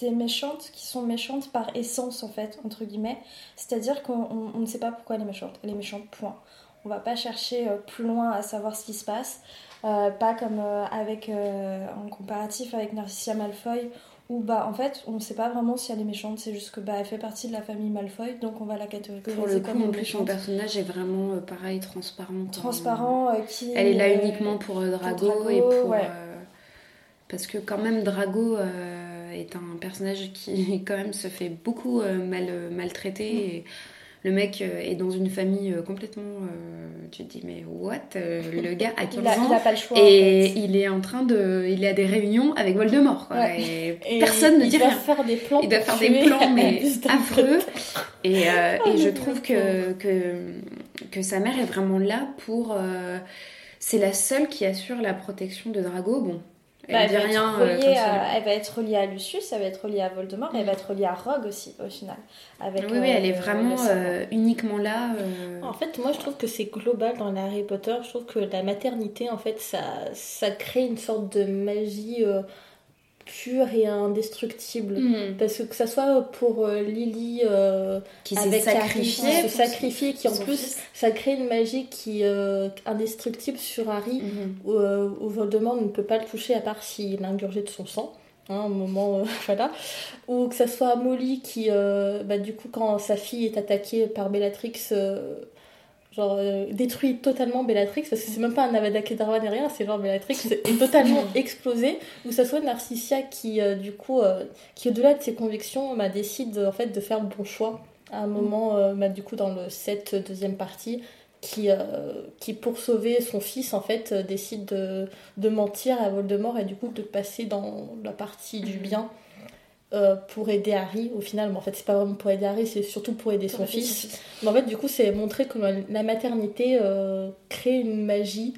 des méchantes qui sont méchantes par essence en fait, entre guillemets. C'est-à-dire qu'on on- on ne sait pas pourquoi elle est méchante. Elle est méchante, point. On va pas chercher euh, plus loin à savoir ce qui se passe. Euh, pas comme avec, en comparatif avec Narcissia Malfoy, où bah en fait on ne sait pas vraiment si elle est méchante, c'est juste que bah elle fait partie de la famille Malfoy, donc on va la catégoriser Pour le coup, comme en plus, son personnage est vraiment euh, pareil, transparent. transparent euh, qui Elle est là uniquement pour euh, Drago, Drago, et pour. ouais. parce que, quand même, Drago est un personnage qui, [laughs] quand même, se fait beaucoup mal. Et le mec euh, est dans une famille euh, complètement. euh, tu te dis, mais what Le [laughs] gars a 15 il a, ans. il a pas le choix. Et en fait. il est en train de. Il est à des réunions avec Voldemort, quoi. Ouais. Et, [laughs] Et personne ne il dit doit rien. faire des plans Il doit faire des plans, [laughs] mais affreux. Et, euh, Oh, et je trouve que, que, que sa mère est vraiment là pour. euh, c'est la seule qui assure la protection de Drago. Bon, elle Bah, va rien. être reliée à- elle va être reliée à Lucius, elle va être reliée à Voldemort, et elle va être reliée à Rogue aussi, au final. Avec, Oui, oui, elle est euh, vraiment euh, uniquement là. euh, En fait, moi, je trouve que c'est global dans les Harry Potter. Je trouve que la maternité, en fait, ça, ça crée une sorte de magie pure et indestructible. hmm, Parce que que ça soit pour euh, Lily euh, qui avec Harry, qui se sacrifier, qui en plus, fils. ça crée une magie qui euh, indestructible sur Harry, Mhm. où, euh, où Voldemort ne peut pas le toucher à part s'il a ingurgé de son sang. Hein, au moment, [laughs] voilà. Ou que ça soit Molly qui, bah, du coup, quand sa fille est attaquée par Bellatrix, genre euh, détruit totalement Bellatrix, parce que c'est même pas un Avada Kedavra ni rien, c'est genre Bellatrix est totalement [laughs] explosée. Ou ça soit Narcissia qui, euh, du coup, euh, qui au-delà de ses convictions, bah, décide en fait de faire le bon choix à un moment, euh, bah, du coup, dans le 7 deuxième partie, qui, qui pour sauver son fils, en fait, décide de, de mentir à Voldemort et du coup de passer dans la partie du bien euh, pour aider Harry au final. Mais en fait, c'est pas vraiment pour aider Harry, c'est surtout pour aider son fils. Mais en fait, du coup, c'est montrer comment la maternité euh, crée une magie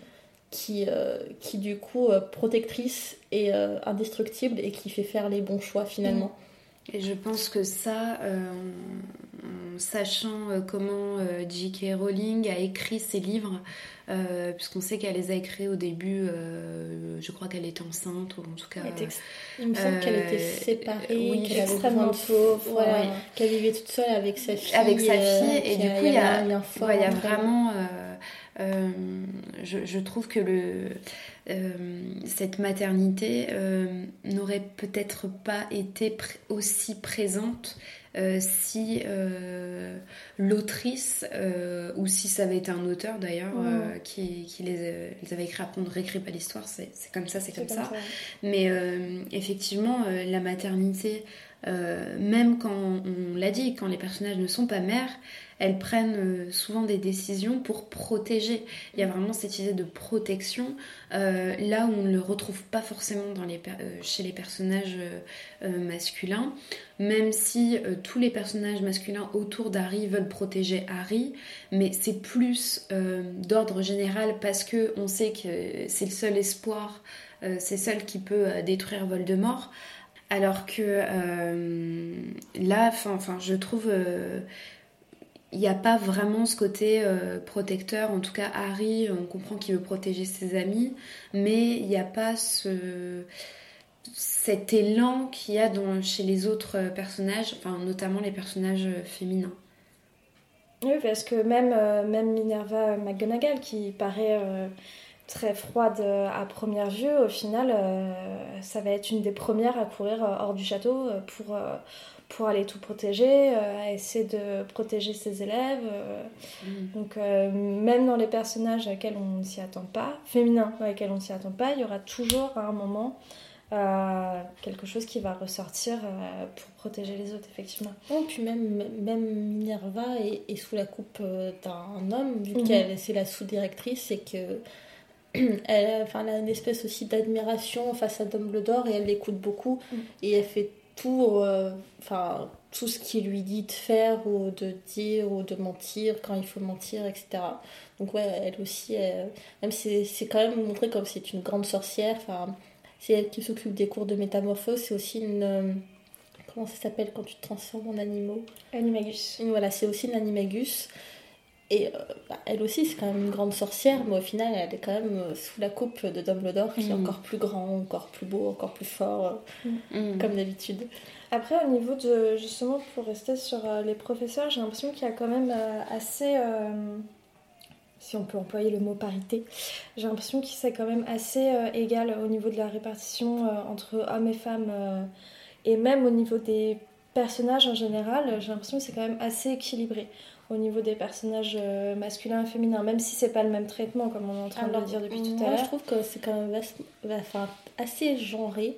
qui, euh, qui du coup, protectrice et indestructible et qui fait faire les bons choix finalement. Et je pense que ça, euh, en, en sachant euh, comment euh, J.K. Rowling a écrit ses livres, puisqu'on sait qu'elle les a écrits au début, je crois qu'elle était enceinte, ou en tout cas. Il me semble qu'elle était séparée, oui, qu'elle avait extrêmement pauvre, voilà, ouais. qu'elle vivait toute seule avec sa fille. avec sa fille et du coup il y a, y vraiment je, je trouve que le cette maternité euh, n'aurait peut-être pas été pr- aussi présente euh, si euh, l'autrice euh, ou si ça avait été un auteur d'ailleurs euh, qui, qui les, euh, les avait écrits après on ne réécrit pas l'histoire c'est comme ça c'est comme, ça. Mais euh, effectivement, euh, la maternité, euh, même quand on l'a dit, quand les personnages ne sont pas mères, elles prennent euh, souvent des décisions pour protéger. Il y a vraiment cette idée de protection, euh, là où on ne le retrouve pas forcément chez les personnages masculins. Même si tous les personnages masculins autour d'Harry veulent protéger Harry, mais c'est plus d'ordre général parce que on sait que c'est le seul espoir c'est celle qui peut détruire Voldemort. Alors que euh, là, enfin, je trouve, euh, il n'y a pas vraiment ce côté euh, protecteur. En tout cas, Harry, on comprend qu'il veut protéger ses amis, mais il n'y a pas ce cet élan qu'il y a dans, chez les autres personnages, notamment les personnages féminins. Oui, parce que même, euh, même Minerva McGonagall, qui paraît euh, très froide euh, à première vue, au final, euh, ça va être une des premières à courir euh, hors du château pour, pour aller tout protéger, à essayer de protéger ses élèves. euh. Donc, euh, même dans les personnages à lesquels on ne s'y attend pas, féminins, dans lesquels on ne s'y attend pas, il y aura toujours à un moment euh, quelque chose qui va ressortir euh, pour protéger les autres, effectivement. Oh, puis même, même Minerva est, est sous la coupe d'un homme, vu Mhm. qu'elle c'est la sous-directrice, et que [clears throat] elle, enfin, elle a une espèce aussi d'admiration face à Dumbledore et elle l'écoute beaucoup Mhm. et elle fait tout, euh, enfin tout ce qu'il lui dit de faire ou de dire ou de mentir quand il faut mentir, etc. Donc ouais, elle aussi, elle- même si c'est quand même montré comme c'est une grande sorcière, enfin c'est elle qui s'occupe des cours de métamorphose, c'est aussi une euh, comment ça s'appelle quand tu te transformes en animaux? Animagus. et Voilà, c'est aussi une animagus. Et euh, bah, elle aussi, c'est quand même une grande sorcière, mais au final, elle est quand même euh, sous la coupe de Dumbledore, qui est Mhm. encore plus grand, encore plus beau, encore plus fort, euh, Mm. comme d'habitude. Après, au niveau de, justement, pour rester sur euh, les professeurs, j'ai l'impression qu'il y a quand même euh, assez, euh, si on peut employer le mot parité, j'ai l'impression que c'est quand même assez euh, égal au niveau de la répartition euh, entre hommes et femmes, euh, et même au niveau des personnages en général, j'ai l'impression que c'est quand même assez équilibré au niveau des personnages euh, masculins et féminins, même si c'est pas le même traitement, comme on est en train de le dire depuis tout à moi, l'heure. je trouve que c'est quand même vaste- enfin, assez genré.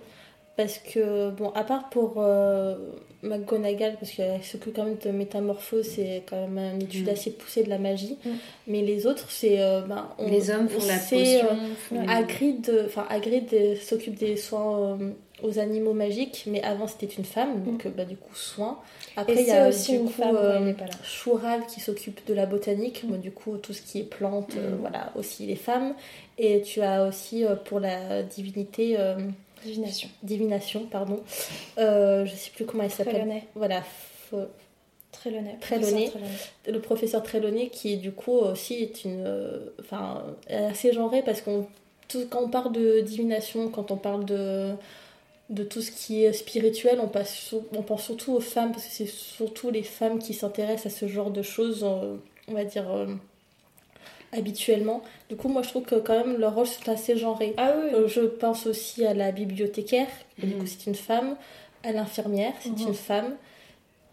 Parce que, bon, à part pour euh, McGonagall, parce qu'elle s'occupe quand même de métamorphose, c'est quand même une étude Mm. assez poussée de la magie. Mm. Mais les autres, c'est. euh, ben, on- Les hommes font on la sait, potion. euh, Hagrid, euh, enfin Hagrid euh, s'occupe des soins euh, aux animaux magiques, mais avant c'était une femme, donc euh, bah, du coup soins. Après Mm. Il y a aussi du une coup femme euh. Choural qui s'occupe de la botanique, Mm. moi, du coup tout ce qui est plantes, euh, Mm. voilà aussi les femmes. Et tu as aussi euh, pour la divinité, Divination. divination, pardon, je sais plus comment elle s'appelle. Voilà, f- professeur Trelawney. le professeur Trelawney qui du coup aussi est une enfin assez genré parce qu'on quand on parle de divination quand on parle de de tout ce qui est spirituel on passe sur- on pense surtout aux femmes parce que c'est surtout les femmes qui s'intéressent à ce genre de choses euh, on va dire euh, habituellement du coup moi je trouve que quand même leurs rôles sont assez genrés Ah oui, euh, Je pense aussi à la bibliothécaire, et du coup c'est une femme, à l'infirmière, c'est Mhm. une femme.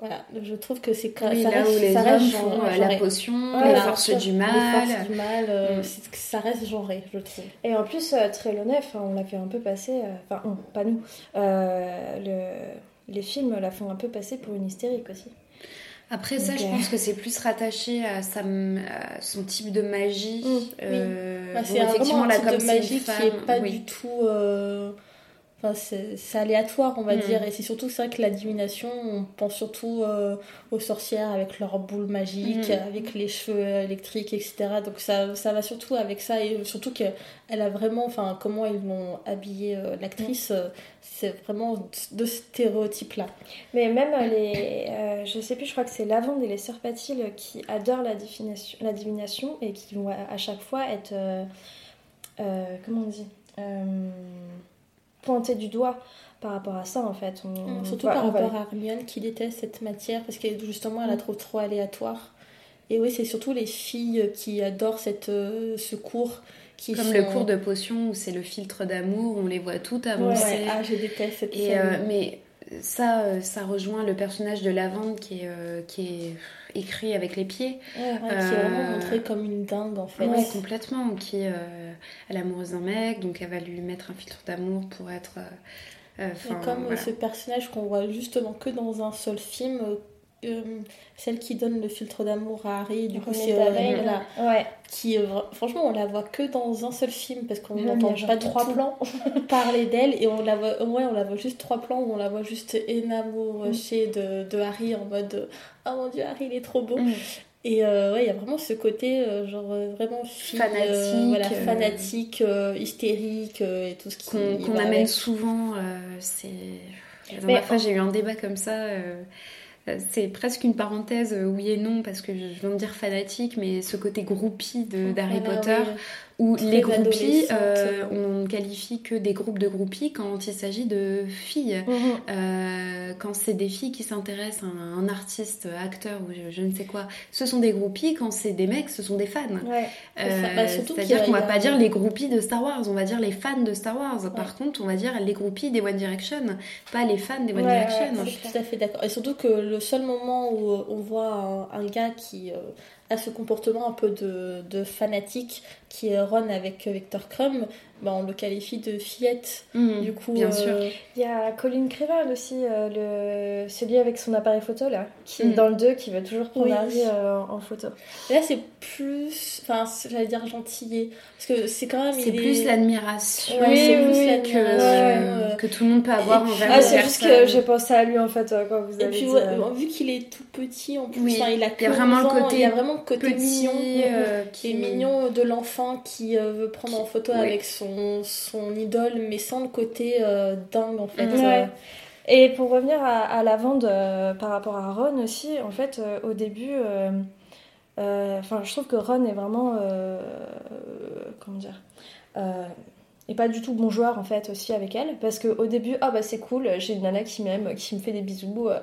Voilà, je trouve que c'est quand Oui, ça là reste, où les ça hommes reste font genre- euh, la genré. potion, Ouais, les forces sûr. du Les mal. forces du mal, euh, Mm. ça reste genré, je trouve. Et en plus, euh, enfin, on l'a fait un peu passer, euh, enfin, on, pas nous, euh, le- les films la font un peu passer pour une hystérique aussi. Après ça, je euh, pense que c'est plus rattaché à, sa, à son type de magie. Mm, Euh, Bah, bon, c'est effectivement, là, un type comme de c'est une magie qui femme, est pas oui. du tout... euh, Enfin, c'est aléatoire, on va Mm. dire. Et c'est surtout, vrai que la divination, on pense surtout euh, aux sorcières avec leurs boules magiques, Mm. avec les cheveux électriques, etc. Donc ça, ça va surtout avec ça. Et surtout qu'elle a vraiment, enfin, comment ils l'ont habillée, euh, l'actrice, Mm. euh, c'est vraiment de ce stéréotype-là. Mais même euh, les. euh, je sais plus, je crois que c'est Lavande et les Sœurs Patil qui adorent la divination, la divination et qui vont à, à chaque fois être. euh, euh, comment on dit Pointés du doigt par rapport à ça en fait. On- Surtout ouais, par on va- rapport à Hermione qui déteste cette matière parce que justement elle la Mm. trouve trop aléatoire. Et oui, c'est surtout les filles qui adorent cette, euh, ce cours. Qui Comme le sont- cours de potion où c'est le filtre d'amour, on les voit toutes Ouais, avancer. ah, je déteste cette Et scène. euh, mais ça, euh, ça rejoint le personnage de Lavande qui est, euh, qui est écrit avec les pieds. Ouais, ouais, qui est vraiment euh, montrée comme une dingue en fait. Ouais, complètement. Qui euh, elle est amoureuse d'un mec, donc elle va lui mettre un filtre d'amour pour être. comme voilà. ce personnage qu'on voit justement que dans un seul film, euh, euh, celle qui donne le filtre d'amour à Harry, du coup c'est euh, voilà, Ouais, qui euh, franchement on la voit que dans un seul film parce qu'on n'entend pas trois plans. [laughs] parler d'elle et on la voit ouais on la voit juste trois plans où on la voit juste énamourée de, de Harry en mode oh mon dieu Harry il est trop beau Mm. et euh, ouais il y a vraiment ce côté euh, genre euh, vraiment fille, euh, Fanatique, voilà, euh, fanatique euh, hystérique euh, et tout ce qui qu'on amène avec. souvent. euh, c'est. La Mais dernière fois, j'ai eu un débat comme ça. Euh, c'est presque une parenthèse, euh, oui et non, parce que je viens de dire fanatique, mais ce côté groupie de- d'Harry Voilà, Potter. Où Très les groupies, euh, on ne qualifie que des groupes de groupies quand il s'agit de filles. Mhm. Euh, quand c'est des filles qui s'intéressent à un artiste, acteur ou je, je ne sais quoi, ce sont des groupies. Quand c'est des mecs, ce sont des fans. Ouais. Euh, C'est-à-dire a- qu'on va il y a- pas dire les groupies de Star Wars, on va dire les fans de Star Wars. Par contre, on va dire les groupies des One Direction, pas les fans des One Ouais, Direction. Je suis tout à fait d'accord. Et surtout que le seul moment où on voit un, un gars qui euh, à ce comportement un peu de, de fanatique qui est Ron avec Victor Crumb, bah, on le qualifie de fillette. Mm, du coup, bien euh, sûr. Il y a Colin Creval aussi, euh, le... celui avec son appareil photo là, qui Mm. dans le 2 qui veut toujours prendre Oui. Harry euh, en photo. Là, c'est plus. Enfin, c'est- j'allais dire gentillé. Parce que c'est quand même. C'est plus est- l'admiration Ouais, c'est Oui, plus oui, que, euh, que tout le monde peut avoir Et puis- envers Ah, c'est juste que j'ai pensé à lui en fait euh, quand vous Et avez puis, dit. ouais, euh, vu qu'il est tout petit en plus, il a il y a que vraiment 11 le côté il y a vraiment le côté petit, mignon, euh, qui est mignon de l'enfant qui euh, veut prendre en photo avec son, son idole, mais sans le côté euh, dingue en fait. Ouais. Euh, Et pour revenir à, à la vente euh, par rapport à Ron aussi, en fait, euh, au début, euh, euh, enfin, je trouve que Ron est vraiment, euh, comment dire, euh, et pas du tout bon joueur en fait aussi avec elle, parce que au début, ah bah c'est cool, j'ai une nana qui m'aime, qui me fait des bisous, euh,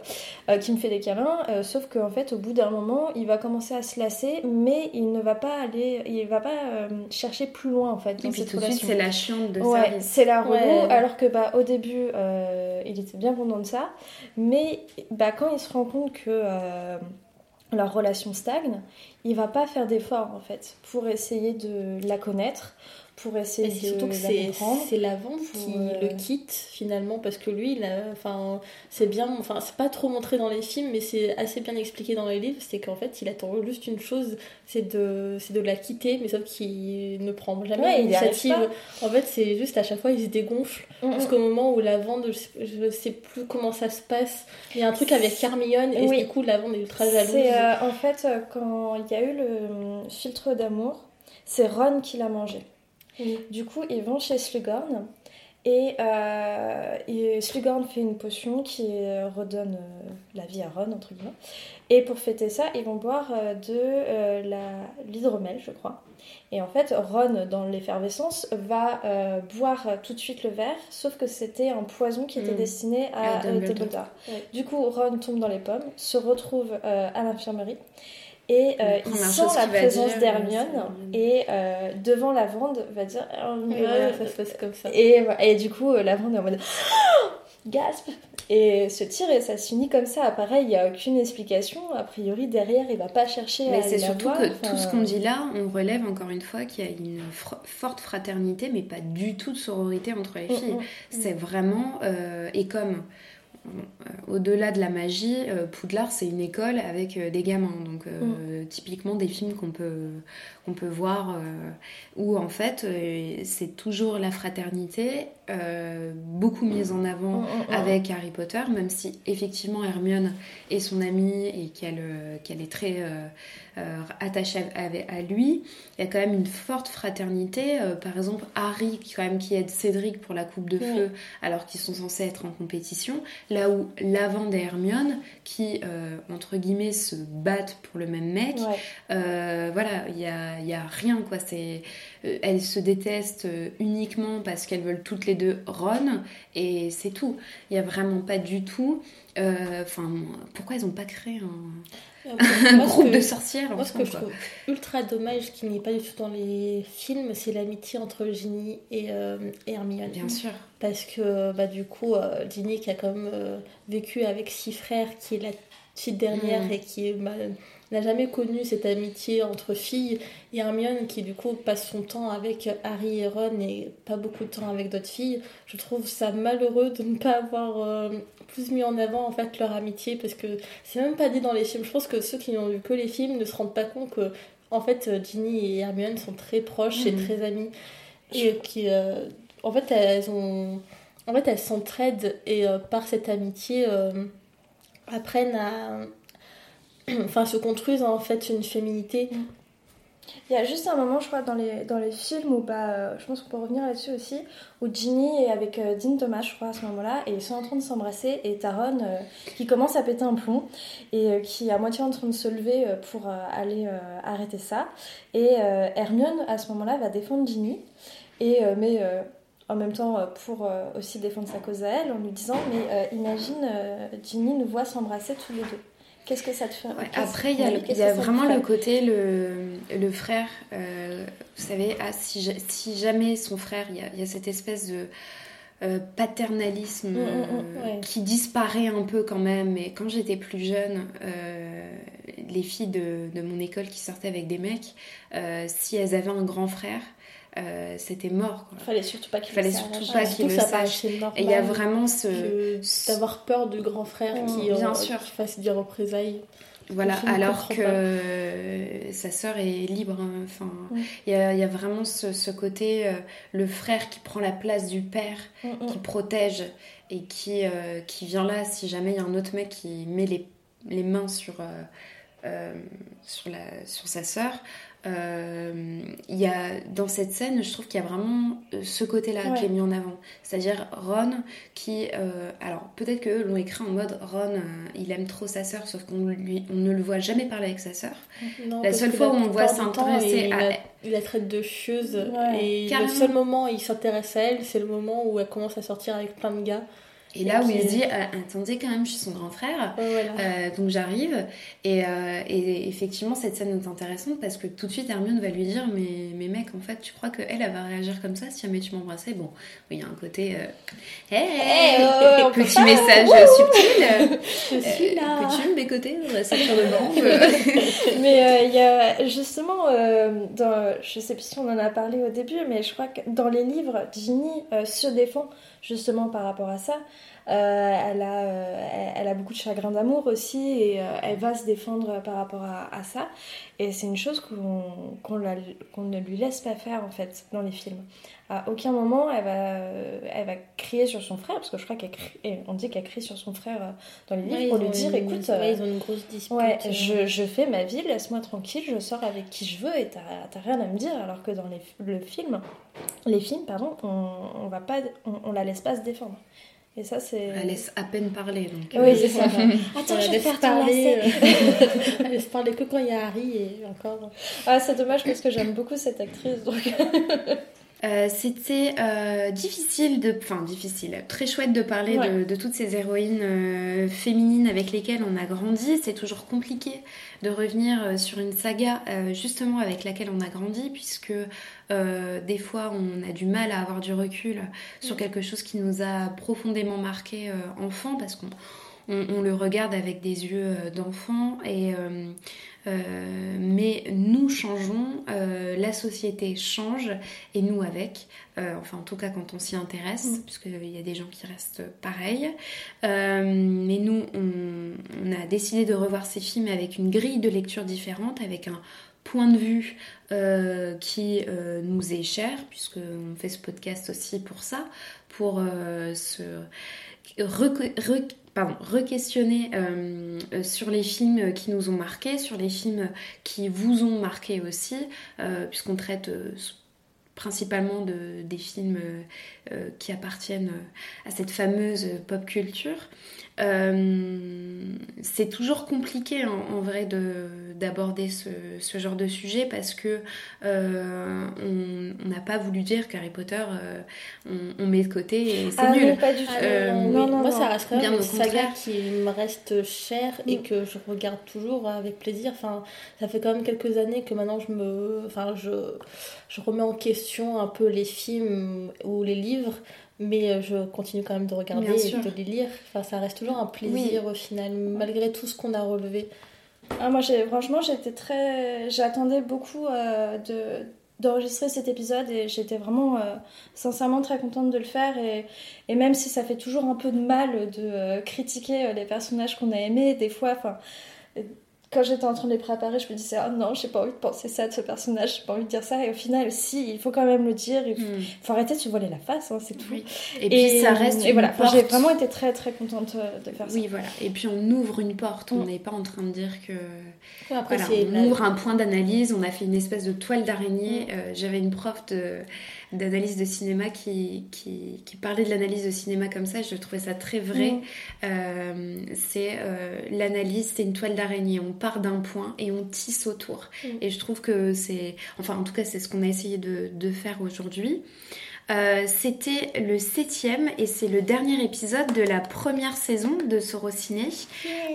euh, qui me fait des câlins, euh, sauf qu'en fait, au bout d'un moment, il va commencer à se lasser, mais il ne va pas aller, il va pas euh, chercher plus loin en fait Et dans puis cette tout de suite, c'est la chiante de Ouais, service. c'est la relou, Ouais. alors que bah, au début, il était bien content de ça. Mais bah, quand il se rend compte que leur relation stagne, il va pas faire d'efforts en fait pour essayer de la connaître, pour essayer Et c'est surtout de que c'est c'est la vente Pour, qui euh, le quitte finalement parce que lui il a enfin c'est bien enfin c'est pas trop montré dans les films mais c'est assez bien expliqué dans les livres c'est qu'en fait il attend juste une chose c'est de c'est de la quitter mais sauf qu'il ne prend jamais Ouais, l'initiative en fait c'est juste à chaque fois il se dégonfle Mm, mm. jusqu'au moment où la vente je sais, plus comment ça se passe il y a un truc avec Hermione et Oui. du coup la vente est ultra jalouse C'est euh, en fait euh, quand il y a eu le filtre d'amour, c'est Ron qui l'a mangé. Du coup, ils vont chez Slughorn et, euh, et Slughorn fait une potion qui euh, redonne euh, la vie à Ron, entre guillemets. Et pour fêter ça, ils vont boire euh, de euh, l'hydromel, je crois. Et en fait, Ron, dans l'effervescence, va boire tout de suite le verre, sauf que c'était un poison qui était Mm. destiné à, À Dumbledore. Ouais. Du coup, Ron tombe dans les pommes, se retrouve à l'infirmerie. Et euh, il sent la présence dire, d'Hermione et euh, devant la vende va dire Oh, mais Ouais, voilà. ça se passe comme ça et, et du coup euh, la vende est en mode [gasps] gasp et se tire et ça se finit comme ça pareil il n'y a aucune explication a priori derrière il va pas chercher à Mais c'est surtout voir. que Enfin, tout ce qu'on dit là, on relève encore une fois qu'il y a une fr- forte fraternité, mais pas du tout de sororité entre les Mm, filles. mm. C'est vraiment. euh, et comme. Euh, Au-delà de la magie, euh, Poudlard c'est une école avec euh, des gamins, donc euh, typiquement des films qu'on peut, qu'on peut voir euh, où en fait euh, c'est toujours la fraternité, euh, beaucoup mise en avant Mm, mm, mm. avec Harry Potter, même si effectivement Hermione est son amie et qu'elle qu'elle est très attachée à, lui, il y a quand même une forte fraternité. Par exemple, Harry qui, quand même, qui aide Cédric pour la coupe de Oui. feu alors qu'ils sont censés être en compétition, là où Lavande et Hermione qui, entre guillemets, se battent pour le même mec, Ouais. voilà, il y a, il y a rien quoi. C'est, euh, elles se détestent euh, uniquement parce qu'elles veulent toutes les deux Ron et c'est tout. Il y a vraiment pas du tout. euh, Enfin, pourquoi ils ont pas créé un, [laughs] un Moi, ce groupe que- de sorcières Moi, ce que je trouve ultra dommage qu'il n'y ait pas du tout dans les films, c'est l'amitié entre Ginny et, et Hermione. Bien sûr. Parce que, bah, du coup, euh, Ginny qui a quand même euh, vécu avec six frères, qui est la petite dernière Mm. et qui est, bah, n'a jamais connu cette amitié entre filles, et Hermione qui, du coup, passe son temps avec Harry et Ron et pas beaucoup de temps avec d'autres filles, je trouve ça malheureux de ne pas avoir euh, plus mis en avant, en fait, leur amitié, parce que c'est même pas dit dans les films. Je pense que ceux qui n'ont vu que les films ne se rendent pas compte que, en fait, Ginny et Hermione sont très proches et Mhm. très amies. Et qui, euh, en fait, elles ont. En fait, elles s'entraident et euh, par cette amitié apprennent à. [clears throat] Enfin, se construisent en fait une féminité. Il y a juste un moment, je crois, dans les, dans les films où, bah, euh, je pense qu'on peut revenir là-dessus aussi, où Ginny est avec euh, Dean Thomas, je crois, à ce moment-là, et ils sont en train de s'embrasser, et Taron euh, qui commence à péter un plomb, et euh, qui est à moitié en train de se lever pour aller arrêter ça. Et Hermione, à ce moment-là, va défendre Ginny, et, mais en même temps pour aussi défendre sa cause à elle, en lui disant, mais imagine, Ginny nous voit s'embrasser tous les deux. Qu'est-ce que ça te fait Ouais, après, il y a, le- y vraiment le côté, le, le frère, euh, vous savez, ah, si, ja- si jamais son frère, il y a, il y a cette espèce de euh, paternalisme Mm, mm, mm, euh, ouais. qui disparaît un peu quand même. Mais quand j'étais plus jeune, euh, les filles de, de mon école qui sortaient avec des mecs, si elles avaient un grand frère, euh, c'était mort. Quoi. Fallait surtout pas qu'il Fallait le surtout sache. pas qu'il le sache. normal Et il y a vraiment ce. d'avoir peur du grand frère qui, Bien euh, sûr. qui fasse des représailles. Voilà, alors que pas. sa sœur est libre. hein. Enfin, Mm. il y, a, il y a vraiment ce, ce côté, euh, le frère qui prend la place du père, Mm, qui protège et qui, euh, qui vient là si jamais il y a un autre mec qui met les, les mains sur, euh, sur, la, sur sa sœur. Euh, y a, dans cette scène, je trouve qu'il y a vraiment euh, ce côté-là Ouais. qui est mis en avant. C'est-à-dire Ron qui... euh, alors peut-être qu'eux l'ont écrit en mode Ron, euh, il aime trop sa sœur, sauf qu'on lui, on ne le voit jamais parler avec sa sœur. Non, La seule fois où on le voit s'intéresser à- il la traite de chieuse. Ouais. et Carrément. le seul moment où il s'intéresse à elle, c'est le moment où elle commence à sortir avec plein de gars. Et là où il se dit, Ah, attendez quand même, je suis son grand frère. Voilà. Euh, donc j'arrive et, euh, et effectivement cette scène est intéressante parce que tout de suite Hermione va lui dire mais, mais mec en fait tu crois que elle, va réagir comme ça si jamais tu m'embrassais? Bon il y a un côté euh, hey, Hey, oh, petit pas. message subtil Je suis là. peux-tu me bécoter ceinture de bande [laughs] Mais il y a justement, dans, je sais plus si on en a parlé au début, mais je crois que dans les livres, Ginny se défend justement par rapport à ça. Euh, elle, a, euh, elle, a beaucoup de chagrin d'amour aussi et euh, elle va se défendre par rapport à, à ça. Et c'est une chose qu'on ne lui laisse pas faire en fait dans les films. À aucun moment elle va, elle va crier sur son frère, parce que je crois qu'elle on dit qu'elle crie sur son frère dans les livres Ouais, pour lui dire une- écoute, ouais, ils ont une grosse dispute. Ouais, je, je fais ma vie, laisse-moi tranquille, je sors avec qui je veux et t'as t'as rien à me dire. Alors que dans les, le film, les films, pardon, on, on va pas, on, on la laisse pas se défendre. Et ça, c'est. elle laisse à peine parler donc Oui, euh, c'est ça. [laughs] Attends, je vais faire ton lacet. euh, [laughs] elle laisse parler que quand il y a Harry et encore. Ah, c'est dommage parce que j'aime beaucoup cette actrice. Donc... [laughs] Euh, C'était euh, difficile de, enfin difficile, très chouette de parler Ouais. de, de toutes ces héroïnes euh, féminines avec lesquelles on a grandi. C'est toujours compliqué de revenir sur une saga euh, justement avec laquelle on a grandi, puisque euh, des fois on a du mal à avoir du recul sur quelque chose qui nous a profondément marqué euh, enfant, parce qu'on on, on le regarde avec des yeux euh, d'enfant et euh, euh, mais nous changeons, euh, la société change et nous avec. Euh, enfin, en tout cas, quand on s'y intéresse, Mm. puisqu'il y a des gens qui restent pareils. Mais nous, on, on a décidé de revoir ces films avec une grille de lecture différente, avec un point de vue qui nous est cher, puisqu'on fait ce podcast aussi pour ça, pour se re-questionner euh, euh, sur les films qui nous ont marqués, sur les films qui vous ont marqué aussi, euh, puisqu'on traite principalement de, des films qui appartiennent à cette fameuse pop culture. Euh, c'est toujours compliqué en, en vrai de- d'aborder ce, ce genre de sujet parce que euh, on on n'a pas voulu dire qu'Harry Potter euh, on, on met de côté et c'est Ah nul. non, pas du tout. Euh, non, oui. non, Moi, non. ça reste quand Bien même au une saga contraire. qui me reste chère et Mm. que je regarde toujours avec plaisir. Enfin, ça fait quand même quelques années que maintenant je me, enfin, je, je remets en question un peu les films ou les livres, mais euh, je continue quand même de regarder et de les lire. Enfin, ça reste toujours un plaisir au final, malgré tout ce qu'on a relevé. Ah, moi, franchement, j'étais très. J'attendais beaucoup euh, de, d'enregistrer cet épisode et j'étais vraiment euh, sincèrement très contente de le faire. Et, et même si ça fait toujours un peu de mal de euh, critiquer les personnages qu'on a aimés, des fois, enfin. Quand j'étais en train de les préparer, je me disais, ah non, j'ai pas envie de penser ça de ce personnage, j'ai pas envie de dire ça. Et au final, si, il faut quand même le dire, il faut, Hmm. faut arrêter de se voiler la face, hein, c'est tout. Oui. Et puis ça reste Et une voilà, j'ai vraiment été très très contente euh, de faire ça. Oui, voilà. Et puis on ouvre une porte. On Mm. n'est pas en train de dire que. Après, Voilà, on la- ouvre un point d'analyse. On a fait une espèce de toile d'araignée. Euh, J'avais une prof de- d'analyse de, cinéma qui, qui, qui parlait de l'analyse de cinéma comme ça. Je trouvais ça très vrai. Mm. Euh, c'est euh, l'analyse, c'est une toile d'araignée. On part d'un point et on tisse autour. Mm. Et je trouve que c'est. Enfin, en tout cas, c'est ce qu'on a essayé de, de faire aujourd'hui. Euh, C'était le septième et c'est le dernier épisode de la première saison de Sorociné.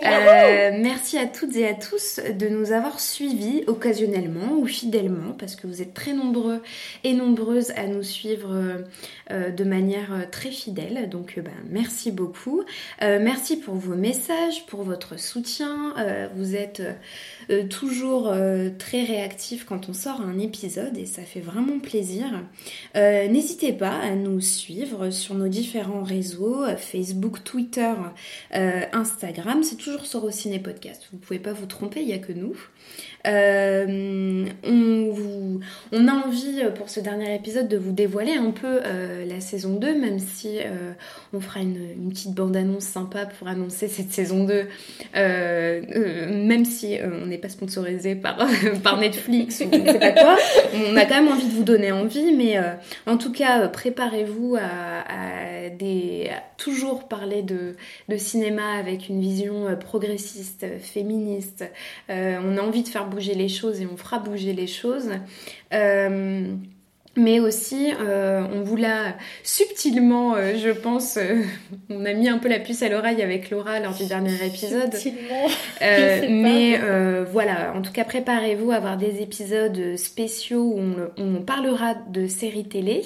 Euh, merci à toutes et à tous de nous avoir suivis occasionnellement ou fidèlement parce que vous êtes très nombreux et nombreuses à nous suivre euh, de manière très fidèle. Donc ben, merci beaucoup. Merci pour vos messages, pour votre soutien. Vous êtes toujours très réactifs quand on sort un épisode et ça fait vraiment plaisir. Euh, N'hésitez pas à nous suivre sur nos différents réseaux, euh, Facebook, Twitter, euh, Instagram. C'est toujours Sorociné Podcast. Vous pouvez pas vous tromper, il n'y a que nous. Euh, on, a envie euh, pour ce dernier épisode de vous dévoiler un peu euh, la saison 2, même si on fera une, petite bande-annonce sympa pour annoncer cette saison 2, euh, euh, même si on n'est pas sponsorisé [laughs] par, Netflix ou je ne sais pas. On a quand même envie de vous donner envie, mais en tout cas, préparez-vous à, toujours parler de, cinéma avec une vision progressiste, féministe. De faire bouger les choses et on fera bouger les choses. Euh, mais aussi, euh, on vous l'a subtilement, euh, je pense, euh, [laughs] on a mis un peu la puce à l'oreille avec Laura lors du dernier épisode. Subtilement. Mais voilà, en tout cas, préparez-vous à avoir des épisodes spéciaux où on, on parlera de séries télé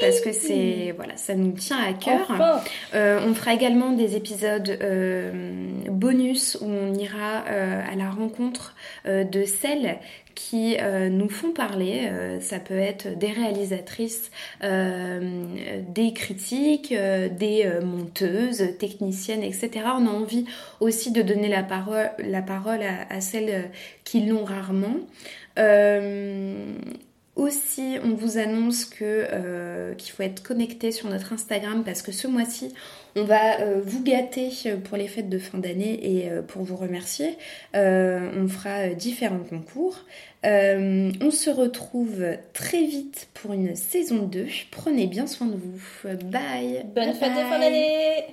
parce que c'est voilà, ça nous tient à cœur. Enfin. On fera également des épisodes bonus où on ira à la rencontre de celles qui euh, nous font parler. Euh, ça peut être des réalisatrices, euh, des critiques, des monteuses, techniciennes, etc. On a envie aussi de donner la parole, la parole à, à celles qui l'ont rarement. Aussi, on vous annonce que qu'il faut être connecté sur notre Instagram parce que ce mois-ci, on va euh, vous gâter pour les fêtes de fin d'année et euh, pour vous remercier. Euh, on fera euh, différents concours. Euh, on se retrouve très vite pour une saison 2. Prenez bien soin de vous. Bye. Bonne Bye fête de fin d'année